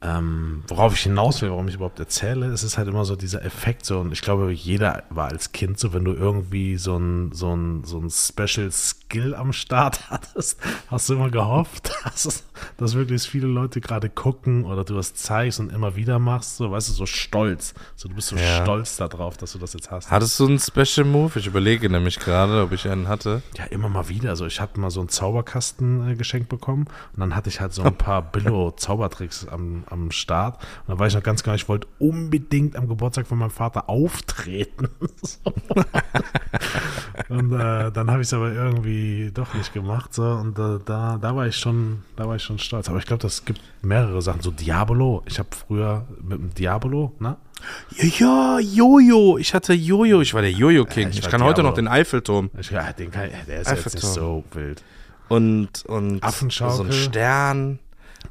ähm, worauf ich hinaus will, warum ich überhaupt erzähle, es ist halt immer so dieser Effekt so und ich glaube, jeder war als Kind so, wenn du irgendwie so ein, so ein, so ein Special Skill am Start hattest, hast du immer gehofft, dass, es, dass wirklich viele Leute gerade gucken oder du das zeigst und immer wieder machst, so, weißt du, so stolz. So, du bist so Ja. stolz darauf, dass du das jetzt hast. Hattest du einen Special Move? Ich überlege nämlich gerade, ob ich einen hatte. Ja, immer mal wieder. Also ich hatte mal so einen Zauberkasten äh, geschenkt bekommen und dann hatte ich halt so ein paar Billo-Zaubertricks am, am Start. Und dann war ich noch ganz genau, ich wollte unbedingt am Geburtstag von meinem Vater auftreten. So. und äh, dann habe ich es aber irgendwie doch nicht gemacht. So. Und äh, da, da war ich schon, da war ich schon stolz. Aber ich glaube, das gibt mehrere Sachen. So Diabolo. Ich habe früher mit dem Diabolo, ne? Ja, Jojo. Ich hatte Jojo. Ich war der Jojo-King. Ich ich kann heute Diablo. noch den Eiffelturm. Ich, ja, den kann, der ist jetzt nicht Eiffelturm. so wild. Und, und Affenschaukel. so ein Stern.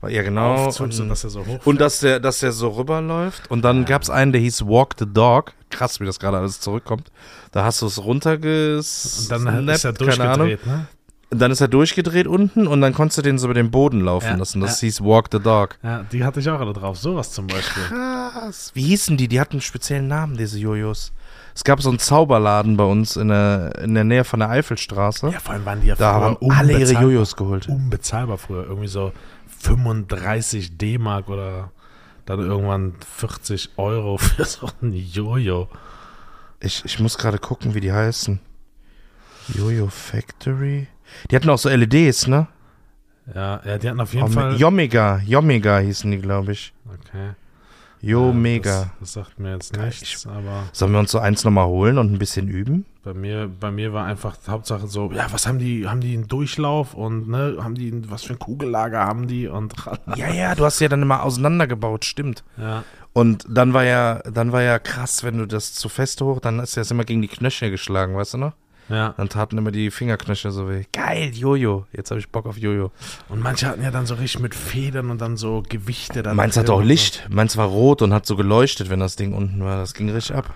Ja, genau. Aufzug, und, dass er so hoch und dass der, dass der so rüberläuft. Und dann gab's einen, der hieß Walk the Dog. Krass, wie das gerade alles zurückkommt. Da hast du es runterges. Und dann ist er durchgedreht, ne? Und dann ist er durchgedreht unten und dann konntest du den so über den Boden laufen Ja, lassen. Das ja. hieß Walk the Dog. Ja, die hatte ich auch alle drauf. Sowas zum Beispiel. Krass. Wie hießen die? Die hatten einen speziellen Namen, diese Jojos. Es gab so einen Zauberladen bei uns in der, in der Nähe von der Eifelstraße. Ja, vor allem waren die ja da haben alle ihre Jojos geholt. Unbezahlbar früher. Irgendwie so 35 D-Mark oder dann irgendwann 40 Euro für so ein Jojo. Ich, ich muss gerade gucken, wie die heißen. Jojo Factory. Die hatten auch so LEDs, ne? Ja, ja, die hatten auf jeden Om- Fall. Yomega. Yomega hießen die, glaube ich. Okay. Yomega. Ja, das, das sagt mir jetzt Geil, nichts, aber Sollen wir uns so eins nochmal holen und ein bisschen üben? bei mir, bei mir war einfach Hauptsache so, ja, was haben die, haben die einen Durchlauf und ne, haben die, was für ein Kugellager haben die und Ja, ja, du hast ja dann immer auseinandergebaut, stimmt. ja. Und dann war ja, dann war ja krass, wenn du das zu fest hoch, dann ist das immer gegen die Knöchel geschlagen, weißt du noch? Ja. Dann taten immer die Fingerknöchel so weh. Geil, Jojo. Jetzt habe ich Bock auf Jojo. Und manche hatten ja dann so richtig mit Federn und dann so Gewichte. Dann Meins hatte auch und so. Licht. Meins war rot und hat so geleuchtet, wenn das Ding unten war. Das ging richtig ab.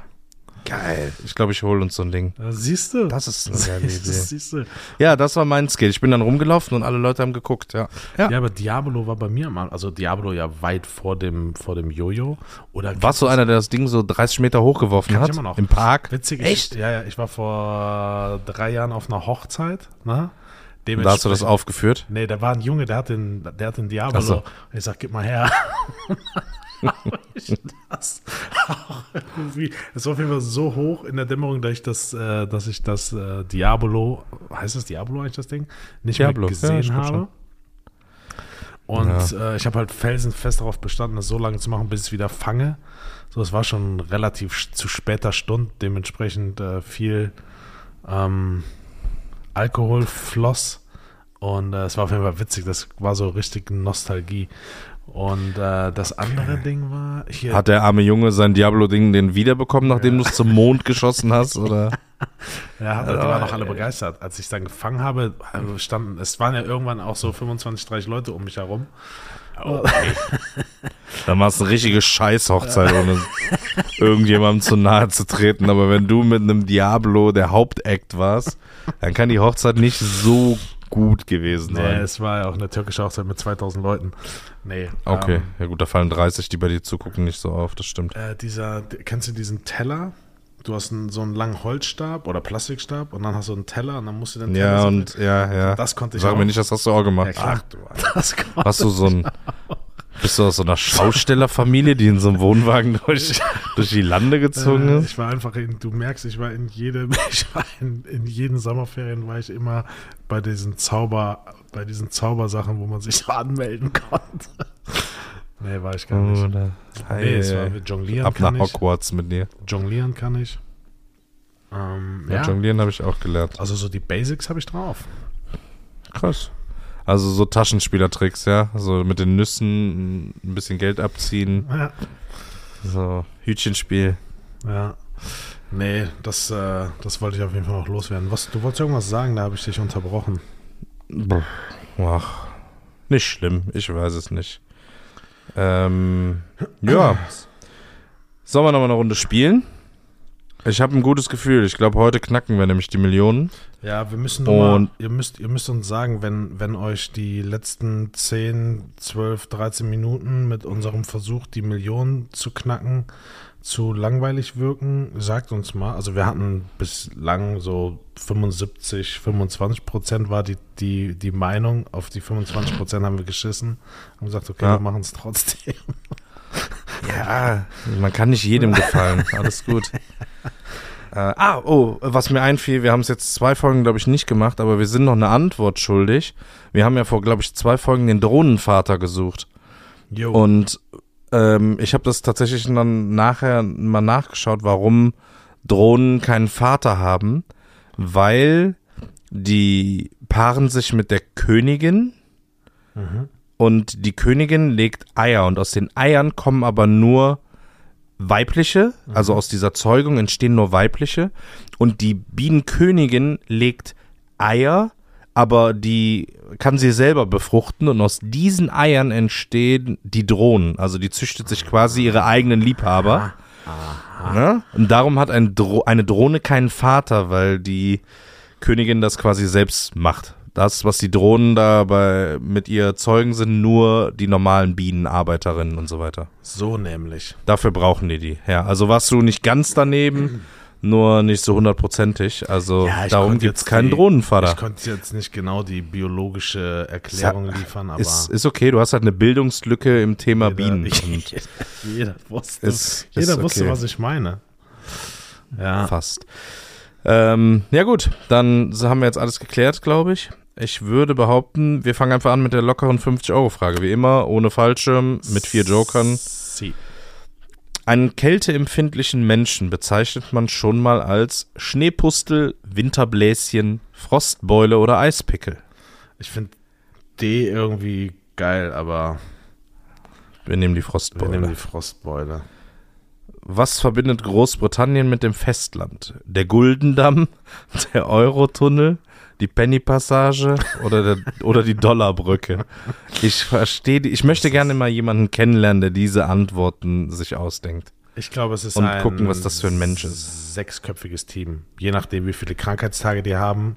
Geil. Ich glaube, ich hole uns so ein Ding. Siehst du? Das ist eine geile Idee. siehst du. Ja, das war mein Skill. Ich bin dann rumgelaufen und alle Leute haben geguckt, ja. Ja. Ja, aber Diablo war bei mir mal, also Diablo ja weit vor dem, vor dem Jojo. Oder Warst du einer, der das Ding so 30 Meter hochgeworfen Kann ich hat? immer noch. Im Park? Witzig, Echt? Ich, ja, ja, ich war vor drei Jahren auf einer Hochzeit, ne? Da hast du das aufgeführt? Nee, da war ein Junge, der hat den, der hat den Diablo. So. Und ich sag, gib mal her. Ich das auch irgendwie. Es war auf jeden Fall so hoch in der Dämmerung, dass ich das, äh, dass ich das äh, Diablo, heißt das Diablo eigentlich das Ding? Nicht Diablo, mehr ja, gesehen glaub habe. schon. Und äh, ich habe halt felsenfest darauf bestanden, das so lange zu machen, bis ich es wieder fange. So, es war schon relativ zu später Stunde, dementsprechend äh, viel ähm, Alkohol floss. Und äh, es war auf jeden Fall witzig, das war so richtig Nostalgie. Und äh, das andere Ding war hier. Hat der arme Junge sein Diablo-Ding den wiederbekommen, nachdem du es zum Mond geschossen hast? Oder? äh, Ja, aber die waren auch alle begeistert. Als ich es dann gefangen habe, also standen, es waren ja irgendwann auch so 25, 30 Leute um mich herum. Dann war es eine richtige Scheißhochzeit, ohne irgendjemandem zu nahe zu treten. Aber wenn du mit einem Diablo der Hauptakt warst, dann kann die Hochzeit nicht so gut gewesen Nee, sein. es war ja auch eine türkische Hochzeit mit 2000 Leuten. Nee. Okay, Ähm, ja gut, da fallen 30, die bei dir zugucken, nicht so auf, das stimmt. äh, dieser, kennst du diesen Teller? Du hast einen, so einen langen Holzstab oder Plastikstab und dann hast du einen Teller und dann musst du den Teller Ja, und ja, ja. Das konnte ich Sag auch. mir nicht, das hast du auch gemacht. Ja, klar. Ach, du, das konnte Warst du so ein. Bist du aus so einer Schaustellerfamilie, die in so einem Wohnwagen durch, durch die Lande gezogen Äh, ist? ich war einfach in, du merkst, ich war in jedem, ich war in, in jeden Sommerferien war ich immer bei diesen Zauber, bei diesen Zaubersachen, wo man sich so anmelden konnte. nee, war ich gar nicht. Oder? Nee, es war mit Jonglieren Ab nach kann ich. Hogwarts mit dir. Jonglieren kann ich. Ähm, Ja, ja, Jonglieren habe ich auch gelernt. also so die Basics habe ich drauf. Krass. Also so Taschenspielertricks, ja. So mit den Nüssen ein bisschen Geld abziehen. Ja. So Hütchenspiel. ja. Nee, das, äh, das wollte ich auf jeden Fall noch loswerden. Was, du wolltest irgendwas sagen, da habe ich dich unterbrochen. Ach, nicht schlimm. Ich weiß es nicht. Ähm, ja. Sollen wir noch mal eine Runde spielen? Ich habe ein gutes Gefühl. Ich glaube, heute knacken wir nämlich die Millionen. Ja, wir müssen nur mal, Und- ihr müsst, ihr müsst uns sagen, wenn, wenn euch die letzten 10, 12, 13 Minuten mit unserem Versuch, die Millionen zu knacken, zu langweilig wirken, sagt uns mal. Also wir hatten bislang so 75, 25 Prozent war die, die, die Meinung. Auf die 25 Prozent haben wir geschissen. Haben gesagt, okay, Ja. wir machen es trotzdem. Ja, man kann nicht jedem gefallen. Alles gut. Äh, ah, oh, was mir einfiel, wir haben es jetzt zwei Folgen, glaube ich, nicht gemacht, aber wir sind noch eine Antwort schuldig. Wir haben ja vor, glaube ich, zwei Folgen den Drohnenvater gesucht. Jo. Und ähm, ich habe das tatsächlich dann nachher mal nachgeschaut, warum Drohnen keinen Vater haben, weil die paaren sich mit der Königin Mhm. und die Königin legt Eier und aus den Eiern kommen aber nur weibliche, also aus dieser Zeugung entstehen nur weibliche und die Bienenkönigin legt Eier, aber die kann sie selber befruchten und aus diesen Eiern entstehen die Drohnen, also die züchtet sich quasi ihre eigenen Liebhaber. Ne? Und darum hat ein Dro eine Drohne keinen Vater, weil die Königin das quasi selbst macht. Das, was die Drohnen da bei, mit ihr zeugen, sind nur die normalen Bienenarbeiterinnen und so weiter. So nämlich. Dafür brauchen die die. Ja, also warst du nicht ganz daneben, nur nicht so hundertprozentig. Also Ja, darum gibt's jetzt keinen die- Drohnenvater. Ich konnte jetzt nicht genau die biologische Erklärung liefern, aber Ist, ist okay, du hast halt eine Bildungslücke im Thema jeder, Bienen. Jeder wusste, Ist- jeder ist wusste okay. was ich meine. Ja, Fast. Ähm, ja gut, dann haben wir jetzt alles geklärt, glaube ich. Ich würde behaupten, wir fangen einfach an mit der lockeren 50-Euro-Frage. Wie immer, ohne Fallschirm, mit vier Jokern. Sie. Einen kälteempfindlichen Menschen bezeichnet man schon mal als Schneepustel, Winterbläschen, Frostbeule oder Eispickel. Ich finde D irgendwie geil, aber Wir nehmen die wir Frostbeule. nehmen die Frostbeule. Was verbindet Großbritannien mit dem Festland? Der Guldendamm, der Eurotunnel, die Penny-Passage oder, der, oder die Dollarbrücke? Ich verstehe, ich möchte gerne mal jemanden kennenlernen, der diese Antworten sich ausdenkt. Ich glaube, es ist Und ein gucken, was das für ein Mensch ist. Sechsköpfiges Team. Je nachdem, wie viele Krankheitstage die haben,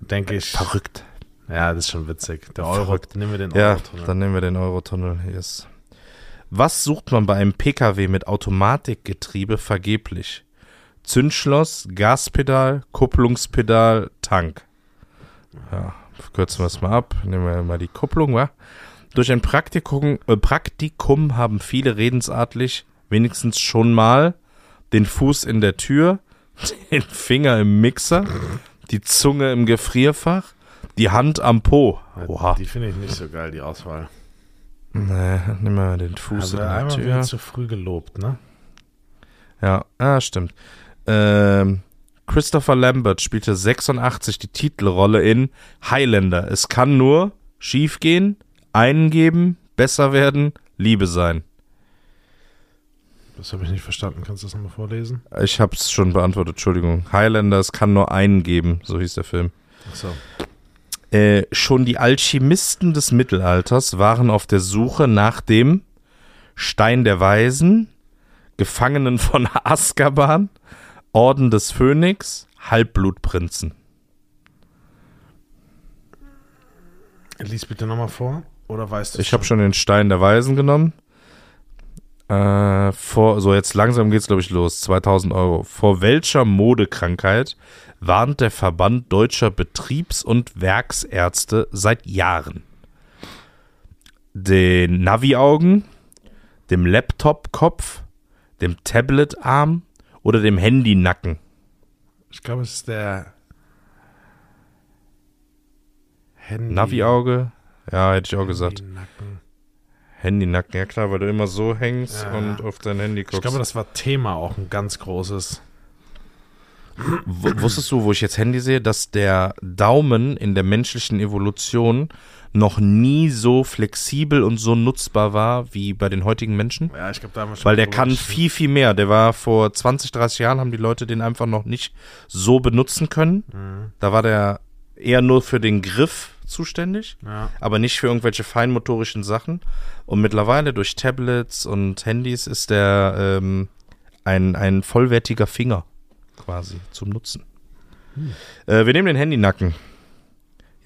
denke ich. Verrückt. Ja, das ist schon witzig. Der Euro, Verrückt. nehmen wir den Ja, Eurotunnel. dann nehmen wir den Eurotunnel. Yes. Was sucht man bei einem Pkw mit Automatikgetriebe vergeblich? Zündschloss, Gaspedal, Kupplungspedal, Tank. Ja, kürzen wir es mal ab. Nehmen wir mal die Kupplung, wa? Durch ein Praktikum, äh, Praktikum haben viele redensartlich wenigstens schon mal den Fuß in der Tür, den Finger im Mixer, die Zunge im Gefrierfach, die Hand am Po. Oha. Die finde ich nicht so geil, die Auswahl. Nee, nimm mal den Fuß Also in der Tür. wieder zu früh gelobt, ne? Ja, ah, stimmt. Ähm, Christopher Lambert spielte 86 die Titelrolle in Highlander. Es kann nur schief gehen, einen geben, besser werden, Liebe sein. Das habe ich nicht verstanden. Kannst du das nochmal vorlesen? Ich habe es schon beantwortet, Entschuldigung. Highlander, es kann nur einen geben, so hieß der Film. Achso. Äh, schon die Alchemisten des Mittelalters waren auf der Suche nach dem Stein der Weisen, Gefangenen von Azkaban, Orden des Phönix, Halbblutprinzen. Lies bitte nochmal vor. Oder weißt du Ich habe schon den Stein der Weisen genommen. Äh, vor, so jetzt langsam geht's, glaube ich, los. 2000 Euro. Vor welcher Modekrankheit warnt der Verband deutscher Betriebs- und Werksärzte seit Jahren? Den Navi-Augen, dem Laptop-Kopf, dem Tablet-Arm oder dem Handy-Nacken? Ich glaube, es ist der Handy. Navi-Auge? Ja, hätte ich auch gesagt. Nacken. Handy-Nacken, ja klar, weil du immer so hängst Ja. und auf dein Handy guckst. Ich glaube, das war Thema auch ein ganz großes. W wusstest du, wo ich jetzt Handy sehe, dass der Daumen in der menschlichen Evolution noch nie so flexibel und so nutzbar war wie bei den heutigen Menschen? Ja, ich glaube, da haben wir schon Weil der kann gesprochen. viel, viel mehr. Der war vor 20, 30 Jahren, haben die Leute den einfach noch nicht so benutzen können. Mhm. Da war der eher nur für den Griff zuständig, Ja. aber nicht für irgendwelche feinmotorischen Sachen. Und mittlerweile durch Tablets und Handys ist der ähm, ein, ein vollwertiger Finger quasi zum Nutzen. Äh, wir nehmen den Handynacken.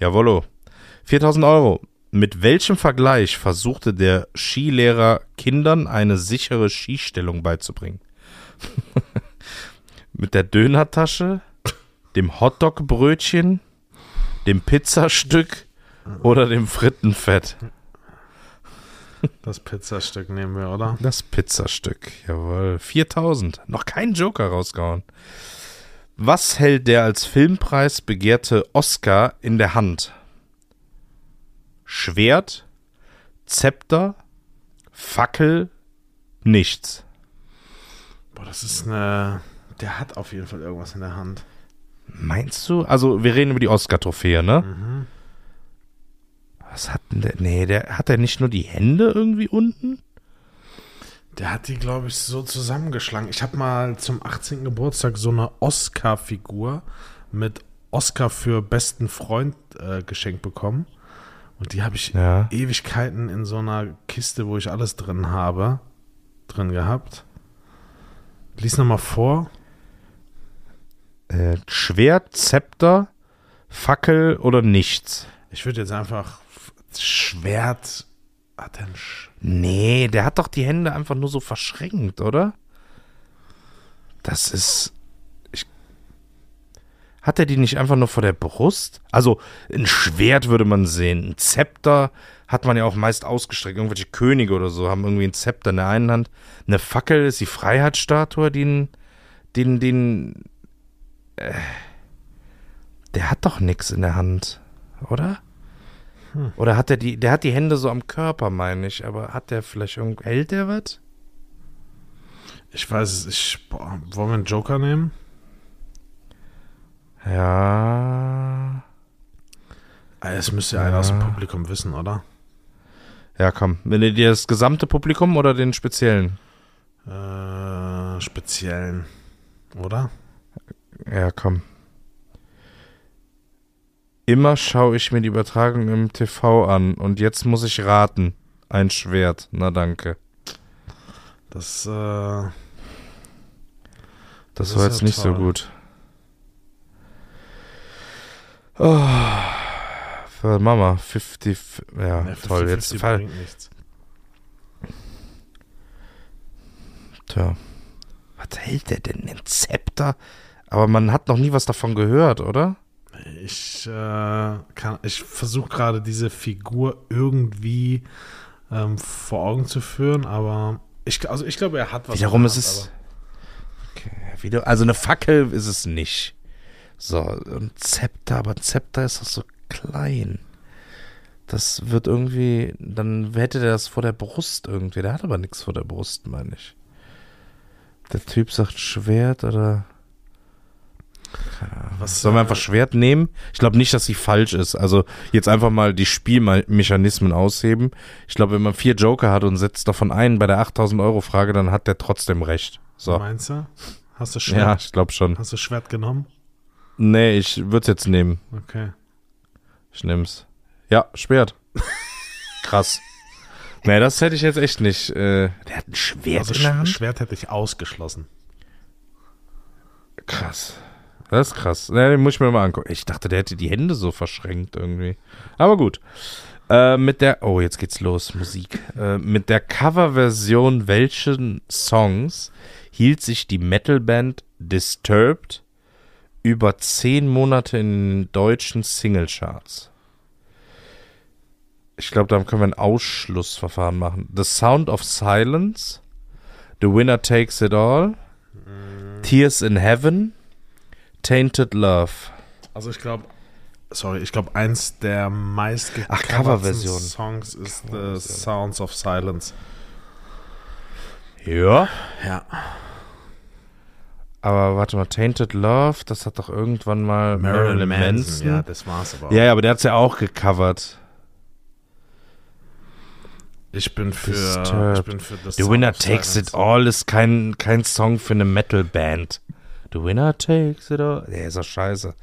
Jawollo. 4000 Euro. Mit welchem Vergleich versuchte der Skilehrer Kindern eine sichere Skistellung beizubringen? Mit der Dönertasche, dem Hotdog-Brötchen, dem Pizzastück oder dem Frittenfett? Das Pizzastück nehmen wir, oder? Das Pizzastück, jawohl. 4000. Noch kein Joker rausgehauen. Was hält der als Filmpreis begehrte Oscar in der Hand? Schwert, Zepter, Fackel, nichts. Boah, das ist eine. Der hat auf jeden Fall irgendwas in der Hand. Meinst du? Also, wir reden über die Oscar-Trophäe, ne? Mhm. Was hat denn der? Nee, der hat er nicht nur die Hände irgendwie unten? Der hat die, glaube ich, so zusammengeschlagen. Ich habe mal zum 18. Geburtstag so eine Oscar-Figur mit Oscar für besten Freund äh, geschenkt bekommen. Und die habe ich Ja. Ewigkeiten in so einer Kiste, wo ich alles drin habe, drin gehabt. Lies nochmal vor. Äh, Schwert, Zepter, Fackel oder nichts? Ich würde jetzt einfach Schwert. Hat er ein Sch Nee, der hat doch die Hände einfach nur so verschränkt, oder? Das ist. Hat er die nicht einfach nur vor der Brust? Also, ein Schwert würde man sehen. Ein Zepter hat man ja auch meist ausgestreckt. Irgendwelche Könige oder so haben irgendwie ein Zepter in der einen Hand. Eine Fackel ist die Freiheitsstatue, den. den. den. Äh, der hat doch nichts in der Hand, oder? Oder hat er die, der hat die Hände so am Körper, meine ich, aber hat der vielleicht irgend, hält der was? Ich weiß es, ich. Boah, wollen wir einen Joker nehmen? Ja. Das müsste ja einer aus dem Publikum wissen, oder? Ja, komm. Wenn ihr dir das gesamte Publikum oder den speziellen? Äh, speziellen. Oder? Ja, komm. Immer schaue ich mir die Übertragung im TV an und jetzt muss ich raten. Ein Schwert. Na danke. Das, äh. Das, Das war jetzt nicht so toll. gut. Oh. Für Mama, 50. f- Ja, ne, toll. 50-50 Jetzt fall. nichts. Tja. Was hält der denn? Ein Zepter? Aber man hat noch nie was davon gehört, oder? Ich, äh, kann, ich versuche gerade diese Figur irgendwie ähm, vor Augen zu führen, aber ich, also ich glaube, er hat was. Wiederum ist es. Okay, wieder, also eine Fackel ist es nicht. So, ein Zepter, aber ein Zepter ist doch so klein. Das wird irgendwie, dann hätte der das vor der Brust irgendwie. Der hat aber nichts vor der Brust, meine ich. Der Typ sagt Schwert oder. Was, Sollen wir einfach Schwert nehmen? Ich glaube nicht, dass sie falsch ist. Also jetzt einfach mal die Spielmechanismen ausheben. Ich glaube, wenn man vier Joker hat und setzt davon einen bei der 8000 Euro Frage, dann hat der trotzdem recht. So. Meinst du? Hast du Schwert? Ja, ich glaube schon. Hast du Schwert genommen? Nee, ich würde es jetzt nehmen. Okay. Ich nehm's. Ja, Schwert. Krass. Nee, das hätte ich jetzt echt nicht. Äh, der hat ein Schwert Also in der Hand? Schwert hätte ich ausgeschlossen. Krass. Das ist krass. Ne, den muss ich mir mal angucken. Ich dachte, der hätte die Hände so verschränkt irgendwie. Aber gut. Äh, mit der, oh, jetzt geht's los, Musik. Äh, mit der Coverversion welchen Songs hielt sich die Metalband Disturbed über zehn Monate in deutschen Singlecharts? Ich glaube, da können wir ein Ausschlussverfahren machen. The Sound of Silence, The Winner Takes It All, Tears in Heaven, Tainted Love. Also ich glaube, sorry, ich glaube, eins der meist Ach, gecoverten Coverversion. Songs ist The Sounds of Silence. Ja. Ja. Aber warte mal, Tainted Love, das hat doch irgendwann mal Marilyn, Manson. Ja, das war's aber. auch. Ja, ja, aber der hat's ja auch gecovert. Ich bin für, Disturbed. ich bin für The, The Winner Takes. It All ist kein, kein Song für eine Metalband. The Winner Takes It All. Der ist doch scheiße.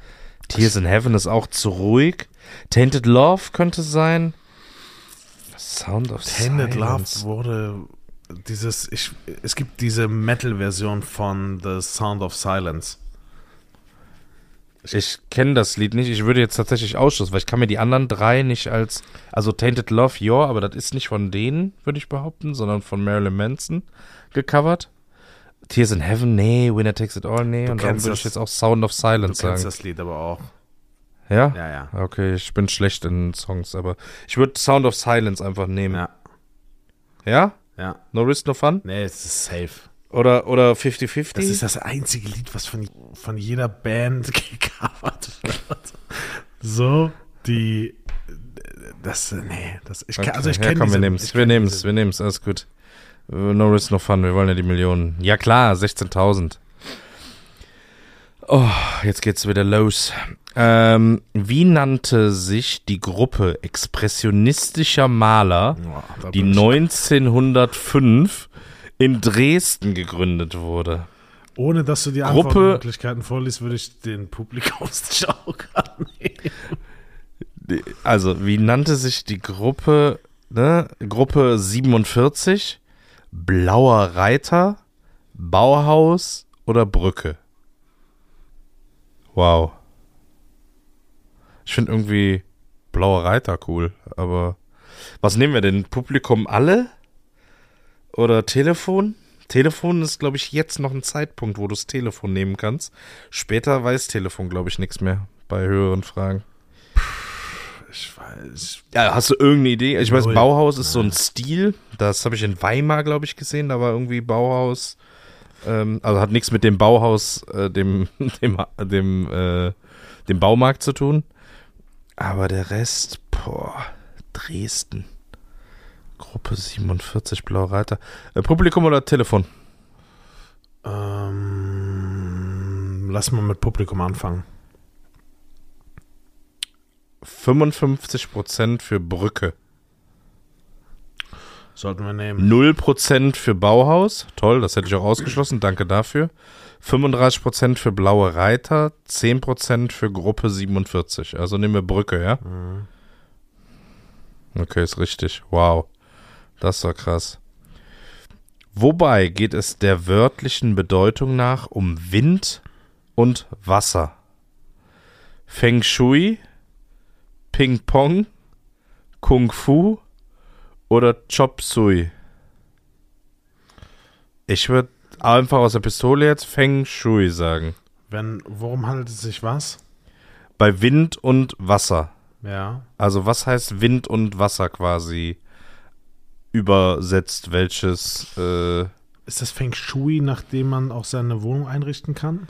Tears in Heaven ist auch zu ruhig. Tainted Love könnte sein. Sound of Tainted Love Silence. wurde dieses, ich, es gibt diese Metal-Version von The Sound of Silence. Ich kenne das Lied nicht. Ich würde jetzt tatsächlich ausschließen, weil ich kann mir die anderen drei nicht als. Also Tainted Love, ja, aber das ist nicht von denen, würde ich behaupten, sondern von Marilyn Manson gecovert. Tears in Heaven, nee. Winner Takes It All, nee. Und darum kennst würde ich jetzt auch Sound of Du Silence kennst sagen. das Lied aber auch. Ja? Ja, ja. Okay, ich bin schlecht in Songs, aber ich würde Sound of Silence einfach nehmen. Ja, Ja? Ja. No Risk, No Fun? Nee, es ist safe. Oder, oder 50-50? Das ist das einzige Lied, was von, von jeder Band gecovert wird. So, die. Das, nee, das, ich kann, also ich ja, kenne komm, wir nehmen es. Wir nehmen es, wir nehmen es, alles gut. No Risk, No Fun, wir wollen ja die Millionen. Ja klar, 16.000. Oh, jetzt geht's wieder los. Ähm, wie nannte sich die Gruppe expressionistischer Maler, Ja, die bin ich- 1905 in Dresden gegründet wurde? Ohne dass du die Antwortmöglichkeiten vorliest, würde ich den Publikumsjoker nehmen. Die- Also, wie nannte sich die Gruppe, ne? Gruppe 47, Blauer Reiter, Bauhaus oder Brücke? Wow. Ich finde irgendwie Blauer Reiter cool, aber was nehmen wir denn? Publikum alle? Oder Telefon? Telefon ist, glaube ich, jetzt noch ein Zeitpunkt, wo du das Telefon nehmen kannst. Später weiß Telefon, glaube ich, nichts mehr bei höheren Fragen. Ich weiß. Ja, hast du irgendeine Idee? Ich weiß, Null. Bauhaus ist so ein Stil. Das habe ich in Weimar, glaube ich, gesehen. Da war irgendwie Bauhaus. Ähm, also hat nichts mit dem Bauhaus, äh, dem, dem, dem, äh, dem Baumarkt zu tun. Aber der Rest, boah, Dresden. Gruppe 47, Blauer Reiter. Äh, Publikum oder Telefon? Ähm, lass mal mit Publikum anfangen. 55% für Brücke. Sollten wir nehmen. 0% für Bauhaus. Toll, das hätte ich auch ausgeschlossen. Danke dafür. 35% für Blaue Reiter. 10% für Gruppe 47. Also nehmen wir Brücke, ja? Okay, ist richtig. Wow. Das war krass. Wobei geht es der wörtlichen Bedeutung nach um Wind und Wasser? Feng Shui, Ping Pong, Kung Fu oder Chop Sui? Ich würde einfach aus der Pistole jetzt Feng Shui sagen. Wenn, worum handelt es sich was? Bei Wind und Wasser. Ja. Also was heißt Wind und Wasser quasi übersetzt? Welches? Äh, Ist das Feng Shui, nachdem man auch seine Wohnung einrichten kann?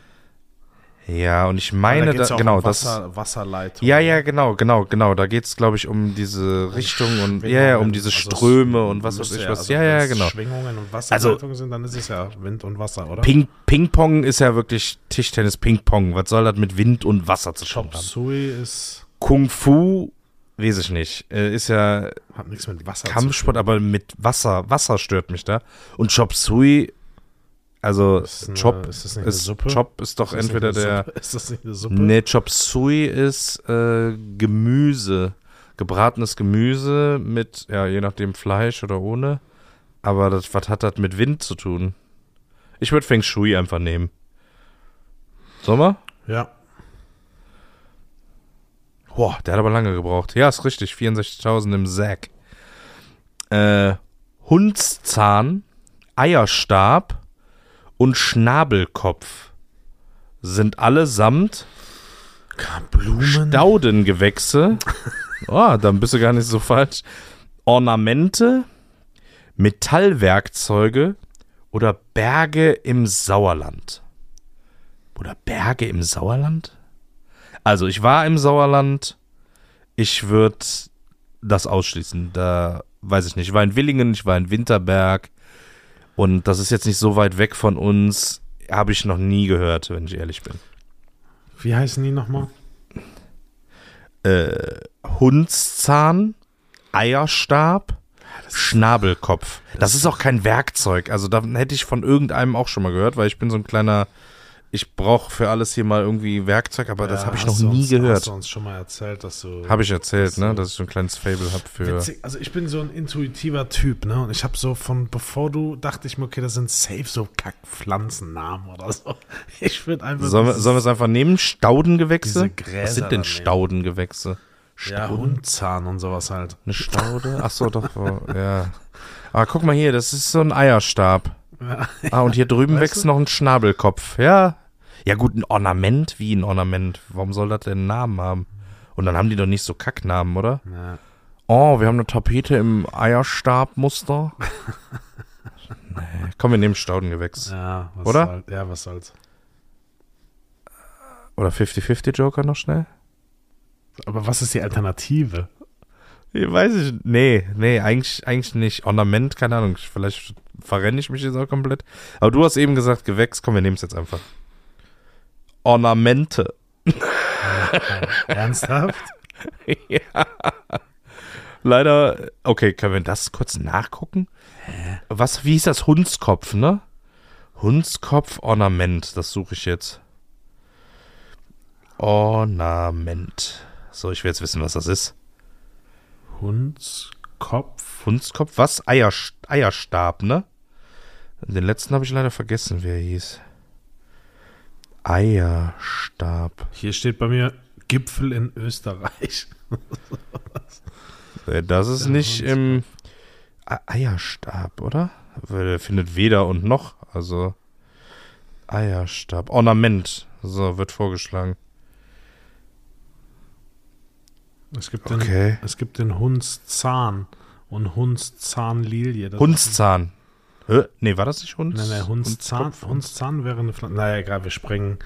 Ja, und ich meine, da, geht's ja auch genau, um das. Wasser, Wasserleitung. Ja, ja, genau, genau, genau. Da geht es, glaube ich, um diese Richtung und ja, ja, um diese Also Ströme und was weiß ich was. also ja, ja, genau. Schwingungen und Wasserleitungen sind, dann ist es ja Wind und Wasser, oder? Ping, Ping-Pong ist ja wirklich Tischtennis, Ping-Pong. Was soll das mit Wind und Wasser zu tun Chop haben? Suey ist, Kung Fu, weiß ich nicht. Äh, ist ja hat nichts mit Wasser Kampfsport, zu tun. aber mit Wasser. Wasser stört mich da. Und Chop Suey, also Ist eine- Chop ist ist? Chop ist doch Ist entweder der. Ist das nicht eine Suppe? Nee, Chop Suey ist äh, Gemüse. Gebratenes Gemüse mit, ja, je nachdem Fleisch oder ohne. Aber das, was hat das mit Wind zu tun? Ich würde Feng Shui einfach nehmen. Wir? Ja. Boah, der hat aber lange gebraucht. Ja, ist richtig. 64.000 im Sack. Äh, Hundszahn, Eierstab und Schnabelkopf sind allesamt Blumen. Staudengewächse. Oh, dann bist du gar nicht so falsch. Ornamente, Metallwerkzeuge oder Berge im Sauerland. Oder Berge im Sauerland? Also, ich war im Sauerland. Ich würde das ausschließen. Da weiß ich nicht. Ich war in Willingen, ich war in Winterberg. Und das ist jetzt nicht so weit weg von uns. Habe ich noch nie gehört, wenn ich ehrlich bin. Wie heißen die nochmal? äh, Hundszahn, Eierstab, Schnabelkopf. Das ist auch kein Werkzeug. Also da hätte ich von irgendeinem auch schon mal gehört, weil ich bin so ein kleiner, ich brauche für alles hier mal irgendwie Werkzeug, aber das Ja, habe ich hast noch nie uns, Hast gehört. du uns schon mal erzählt, dass du. Habe ich erzählt, dass ne, dass ich so ein kleines Fable habe für. Witzig, also ich bin so ein intuitiver Typ, ne? Und ich habe so von, bevor du, dachte ich mir, okay, das sind safe so Kackpflanzennamen oder so. Ich würde einfach. Sollen wir, sollen wir es einfach nehmen? Staudengewächse? Was sind denn. Staudengewächse? Ja, Stauden? Hundzahn und sowas halt. Eine Staude? Ach so, doch, oh, ja. Aber guck mal hier, das ist so ein Eierstab. Ja. Ah, und hier drüben Weißt wächst du? noch ein Schnabelkopf. Ja. Ja, gut, ein Ornament wie ein Ornament. Warum soll das denn einen Namen haben? Und dann haben die doch nicht so Kacknamen, oder? Ja. Oh, wir haben eine Tapete im Eierstabmuster. nee. Komm, wir nehmen Staudengewächs. Ja, was Oder? Soll, ja, was soll's. Oder 50-50 Joker noch schnell? Aber was ist die Alternative? Ich weiß ich. Nee, nee, eigentlich, eigentlich nicht. Ornament, keine Ahnung. Vielleicht verrenne ich mich jetzt auch komplett. Aber du hast eben gesagt, Gewächs. Komm, wir nehmen es jetzt einfach. Ornamente. Ernsthaft? ja. Leider, okay, können wir das kurz nachgucken? Was, wie hieß das? Hundskopf, ne? Hundskopf Ornament, das suche ich jetzt. Ornament. So, ich will jetzt wissen, was das ist. Hundskopf. Hundskopf, was? Eierst Eierstab, ne? Den letzten habe ich leider vergessen, wer er hieß. Eierstab. Hier steht bei mir Gipfel in Österreich. Äh, Das ist nicht im E- Eierstab, oder? Weil der findet weder und noch. Also Eierstab. Ornament. So, wird vorgeschlagen. Es gibt den, Okay. es gibt den Hundszahn und Hundszahnlilie. Hundszahn. Hä? Nee, war das nicht Hund? Nein, nein, Hundszahn? Hundszahn wäre eine Pflanze. Naja, egal, wir sprengen.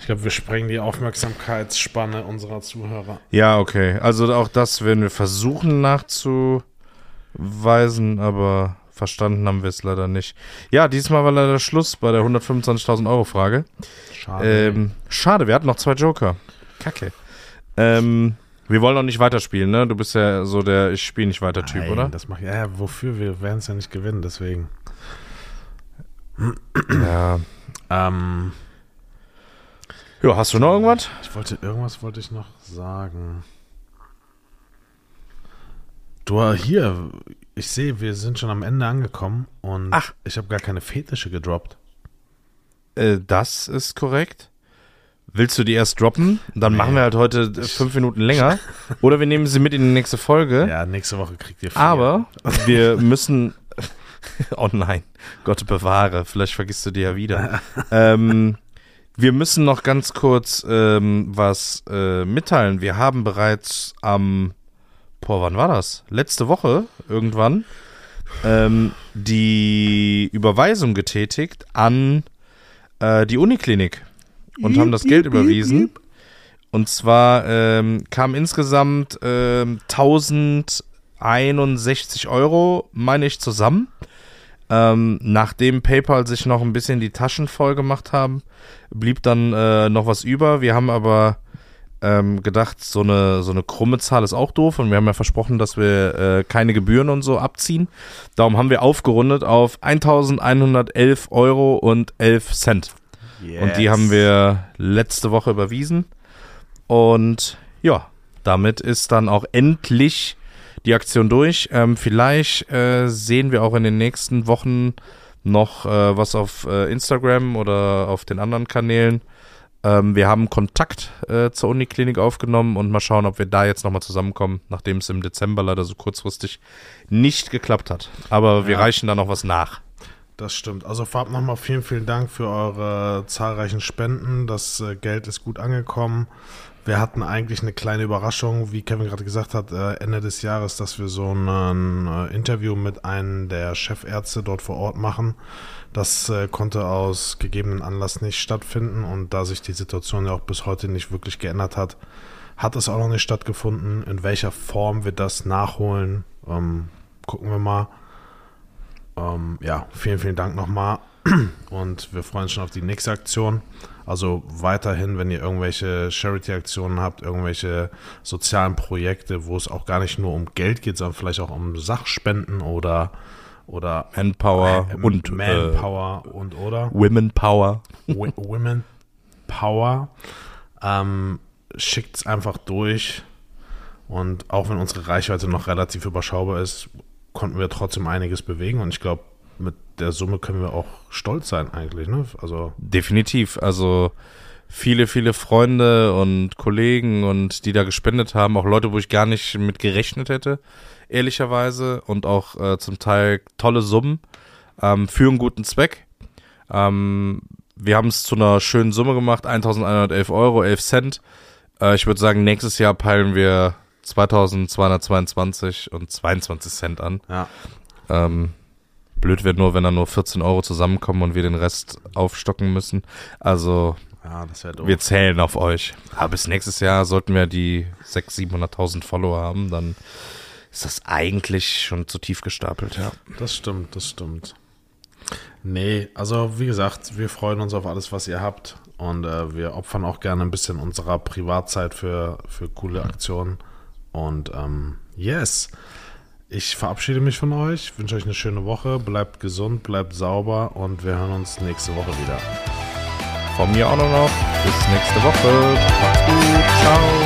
Ich glaube, wir sprengen die Aufmerksamkeitsspanne unserer Zuhörer. Ja, okay. Also auch das werden wir versuchen nachzuweisen, aber verstanden haben wir es leider nicht. Ja, diesmal war leider Schluss bei der 125.000 Euro Frage. Schade. Ähm, schade, wir hatten noch zwei Joker. Kacke. Ähm, wir wollen noch nicht weiterspielen, ne? Du bist ja so der Ich spiele nicht weiter Typ, Nein, oder? Das macht, ja, ja, wofür? Wir werden es ja nicht gewinnen, deswegen. Ja. Ähm, Ja, hast du noch irgendwas? ich wollte, irgendwas wollte ich noch sagen. Du, hier, ich sehe, wir sind schon am Ende angekommen und Ach. ich habe gar keine Fetische gedroppt. Äh, das ist korrekt. Willst du die erst droppen? Dann Nee. machen wir halt heute fünf Minuten länger. Oder wir nehmen sie mit in die nächste Folge. Ja, nächste Woche kriegt ihr vier. Aber wir müssen. Oh nein, Gott bewahre, vielleicht vergisst du die ja wieder. ähm, wir müssen noch ganz kurz ähm, was äh, mitteilen. Wir haben bereits am, boah, wann war das? Letzte Woche irgendwann ähm, die Überweisung getätigt an äh, die Uniklinik. Und haben das Geld überwiesen. Und zwar ähm, kam insgesamt ähm, 1061 Euro, meine ich, zusammen. Ähm, nachdem PayPal sich noch ein bisschen die Taschen voll gemacht haben, blieb dann äh, noch was über. Wir haben aber ähm, gedacht, so eine, so eine krumme Zahl ist auch doof und wir haben ja versprochen, dass wir äh, keine Gebühren und so abziehen. Darum haben wir aufgerundet auf 1111 Euro und 11 Cent. Yes. Und die haben wir letzte Woche überwiesen. Und ja, damit ist dann auch endlich die Aktion durch. Ähm, vielleicht äh, sehen wir auch in den nächsten Wochen noch äh, was auf äh, Instagram oder auf den anderen Kanälen. Ähm, wir haben Kontakt äh, zur Uniklinik aufgenommen und mal schauen, ob wir da jetzt nochmal zusammenkommen, nachdem es im Dezember leider so kurzfristig nicht geklappt hat. Aber wir Ja. reichen da noch was nach. Das stimmt. Also vorab nochmal vielen, vielen Dank für eure zahlreichen Spenden. Das äh, Geld ist gut angekommen. Wir hatten eigentlich eine kleine Überraschung, wie Kevin gerade gesagt hat, äh, Ende des Jahres, dass wir so ein äh, Interview mit einem der Chefärzte dort vor Ort machen. Das konnte aus gegebenen Anlass nicht stattfinden und da sich die Situation ja auch bis heute nicht wirklich geändert hat, hat es auch noch nicht stattgefunden. In welcher Form wir das nachholen, ähm, gucken wir mal. Ähm, ja, vielen, vielen Dank nochmal. Und wir freuen uns schon auf die nächste Aktion. Also weiterhin, wenn ihr irgendwelche Charity-Aktionen habt, irgendwelche sozialen Projekte, wo es auch gar nicht nur um Geld geht, sondern vielleicht auch um Sachspenden oder oder Manpower äh, und Manpower und oder äh, Women Power. Women Power. Ähm, Schickt es einfach durch. Und auch wenn unsere Reichweite noch relativ überschaubar ist, konnten wir trotzdem einiges bewegen. Und ich glaube, mit der Summe können wir auch stolz sein eigentlich. Ne? Also Definitiv. Also viele, viele Freunde und Kollegen und die da gespendet haben, auch Leute, wo ich gar nicht mit gerechnet hätte, ehrlicherweise. Und auch äh, zum Teil tolle Summen ähm, für einen guten Zweck. Ähm, wir haben es zu einer schönen Summe gemacht, 1111 Euro, 11 Cent. Äh, ich würde sagen, nächstes Jahr peilen wir 2222 und 22 Cent an. ja, Ähm, blöd wird nur, wenn da nur 14 Euro zusammenkommen und wir den Rest aufstocken müssen. Also ja, wir zählen auf euch. Aber bis nächstes Jahr sollten wir die 600.000, 700.000 Follower haben, dann ist das eigentlich schon zu tief gestapelt, ja. Das stimmt, das stimmt. Nee, also wie gesagt, wir freuen uns auf alles, was ihr habt. Und äh, wir opfern auch gerne ein bisschen unserer Privatzeit für, für coole Aktionen. Und ähm, yes, ich verabschiede mich von euch, wünsche euch eine schöne Woche, bleibt gesund, bleibt sauber und wir hören uns nächste Woche wieder. Von mir auch noch. Bis nächste Woche. Macht's gut. Ciao.